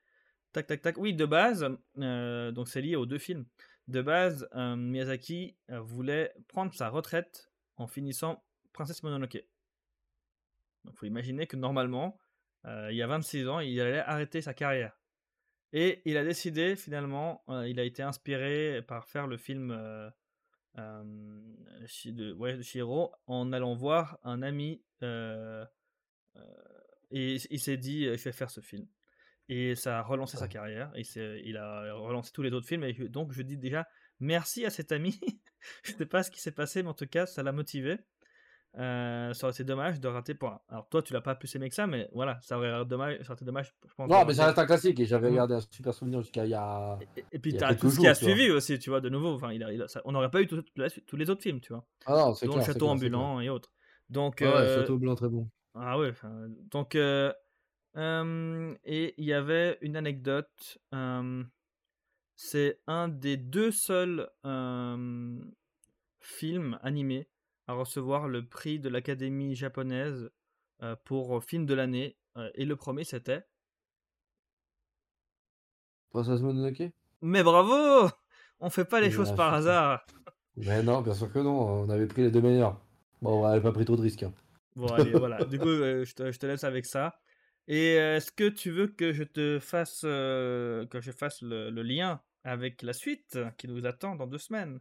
Tac, tac, tac. Oui, de base, donc c'est lié aux deux films. De base, euh, Miyazaki euh, voulait prendre sa retraite en finissant Princesse Mononoke. Il faut imaginer que normalement, euh, il y a 26 ans, il allait arrêter sa carrière. Et il a décidé finalement, il a été inspiré par faire le film Voyage de Shiro en allant voir un ami et il s'est dit je vais faire ce film. Et ça a relancé sa carrière. Et il a relancé tous les autres films. Et donc, je dis déjà merci à cet ami. je ne sais pas ce qui s'est passé, mais en tout cas, ça l'a motivé. Euh, ça aurait été dommage de rater pour. Alors, toi, tu l'as pas plus aimé que ça, mais voilà, ça aurait, dommage, ça aurait été dommage. Je pense, non, mais ça reste un classique. Et j'avais regardé un super souvenir jusqu'à il y a. Et, puis, tu as tout ce qui a suivi aussi, tu vois, de nouveau. Enfin, il a, on n'aurait pas eu tous les autres films, tu vois. Ah non, c'est clair. Château ambulant et autres. Donc, ouais, euh... Château blanc, très bon. Ah ouais, donc. Euh, et il y avait une anecdote. c'est un des deux seuls films animés à recevoir le prix de l'Académie japonaise pour film de l'année. et le premier, c'était? Princesse Mononoke? Mais bravo On fait pas les choses par hasard. Mais non, bien sûr que non. On avait pris les deux meilleurs. Bon, on n'avait pas pris trop de risques. Hein. Bon, allez, voilà. Du coup, je, te, je, te, laisse avec ça. Et est-ce que tu veux que je te fasse, que je fasse le, lien avec la suite qui nous attend dans deux semaines?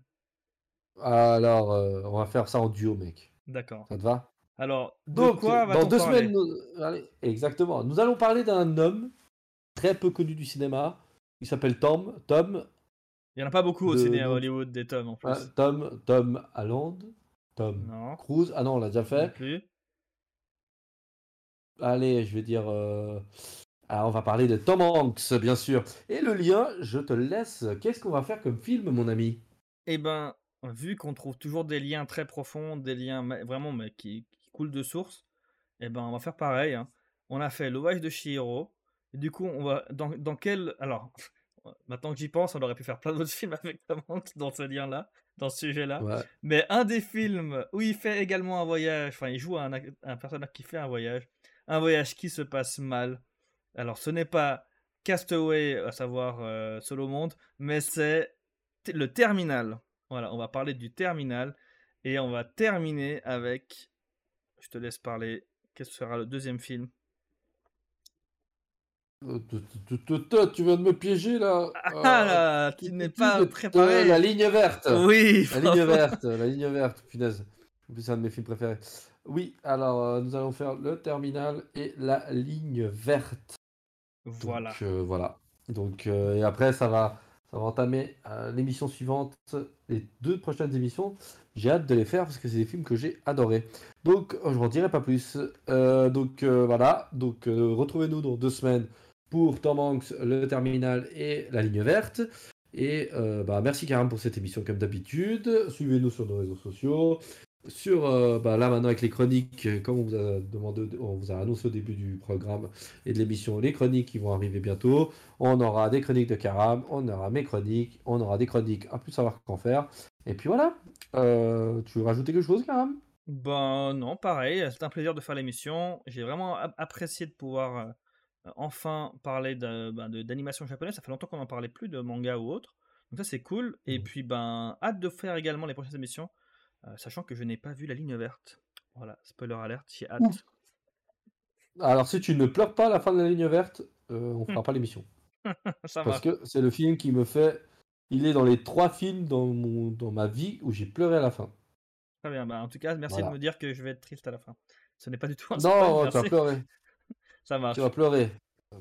Alors, on va faire ça en duo, mec. D'accord. Ça te va? Alors, de quoi va Dans deux semaines, exactement. Nous allons parler d'un homme très peu connu du cinéma. Il s'appelle Tom. Tom. Il n'y en a pas beaucoup au cinéma Hollywood des Tom en plus. Tom, Tom Holland. Tom Cruise. Ah non, on l'a déjà fait. Allez, je vais dire. Euh, on va parler de Tom Hanks, bien sûr. Et le lien, je te laisse. Qu'est-ce qu'on va faire comme film, mon ami? Eh ben, vu qu'on trouve toujours des liens très profonds, des liens vraiment mais qui, coulent de source, eh ben, on va faire pareil. Hein. On a fait l'ouvrage de Shihiro. Et du coup, on va dans, dans quel alors maintenant que j'y pense, on aurait pu faire plein d'autres films avec Tom Hanks dans ce lien-là, dans ce sujet-là. Mais un des films où il fait également un voyage, enfin, il joue un, un personnage qui fait un voyage, un voyage qui se passe mal. Alors, ce n'est pas Castaway, à savoir euh, Solo Monde, mais c'est le terminal. Voilà, on va parler du terminal et on va terminer avec. Je te laisse parler. Qu'est-ce que sera le deuxième film? Euh, tu viens de me piéger là. Ah là, tu n'es pas préparé. La ligne verte. Oui. La ligne verte, la ligne verte, punaise. C'est un de mes films préférés. Oui, alors euh, nous allons faire le terminal et la ligne verte. Voilà. Donc, euh, voilà. Donc, euh, et après, ça va, ça va entamer l'émission suivante, les deux prochaines émissions. J'ai hâte de les faire parce que c'est des films que j'ai adorés. Donc, je n'en dirai pas plus. donc, voilà. Donc, retrouvez-nous dans deux semaines pour Tom Hanks, le terminal et la ligne verte. Et bah, merci Karam pour cette émission comme d'habitude. Suivez-nous sur nos réseaux sociaux sur euh, bah, là maintenant avec les chroniques, euh, comme on vous a demandé, on vous a annoncé au début du programme et de l'émission, les chroniques qui vont arriver bientôt. On aura des chroniques de Karam, on aura mes chroniques, on aura des chroniques à plus savoir qu'en faire. Et puis voilà. Euh, tu veux rajouter quelque chose, Karam? Ben non, pareil. C'est un plaisir de faire l'émission. J'ai vraiment apprécié de pouvoir enfin parler ben, d'animation japonaise. Ça fait longtemps qu'on n'en parlait plus de manga ou autre. Donc ça c'est cool. Et mmh. puis ben hâte de faire également les prochaines émissions. Euh, sachant que je n'ai pas vu la ligne verte. Voilà, spoiler alert, j'ai hâte. Alors si tu ne pleures pas à la fin de la ligne verte, euh, on fera pas l'émission. Parce que c'est le film qui me fait. Il est dans les trois films dans, mon... dans ma vie où j'ai pleuré à la fin. Très bien, bah, en tout cas, merci de me dire que je vais être triste à la fin. Ce n'est pas du tout un Non, tu vas pleurer. Ça marche. Tu vas pleurer.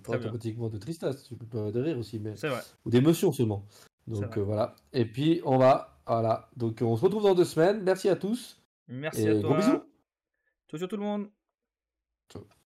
Pas automatiquement de tristesse, tu peux pleurer de rire aussi, mais. C'est vrai. Ou d'émotion seulement. Donc euh, voilà. Et puis on va voilà, donc on se retrouve dans deux semaines. Merci à tous. Merci à toi. Gros bisous. Ciao, ciao tout le monde. Ciao.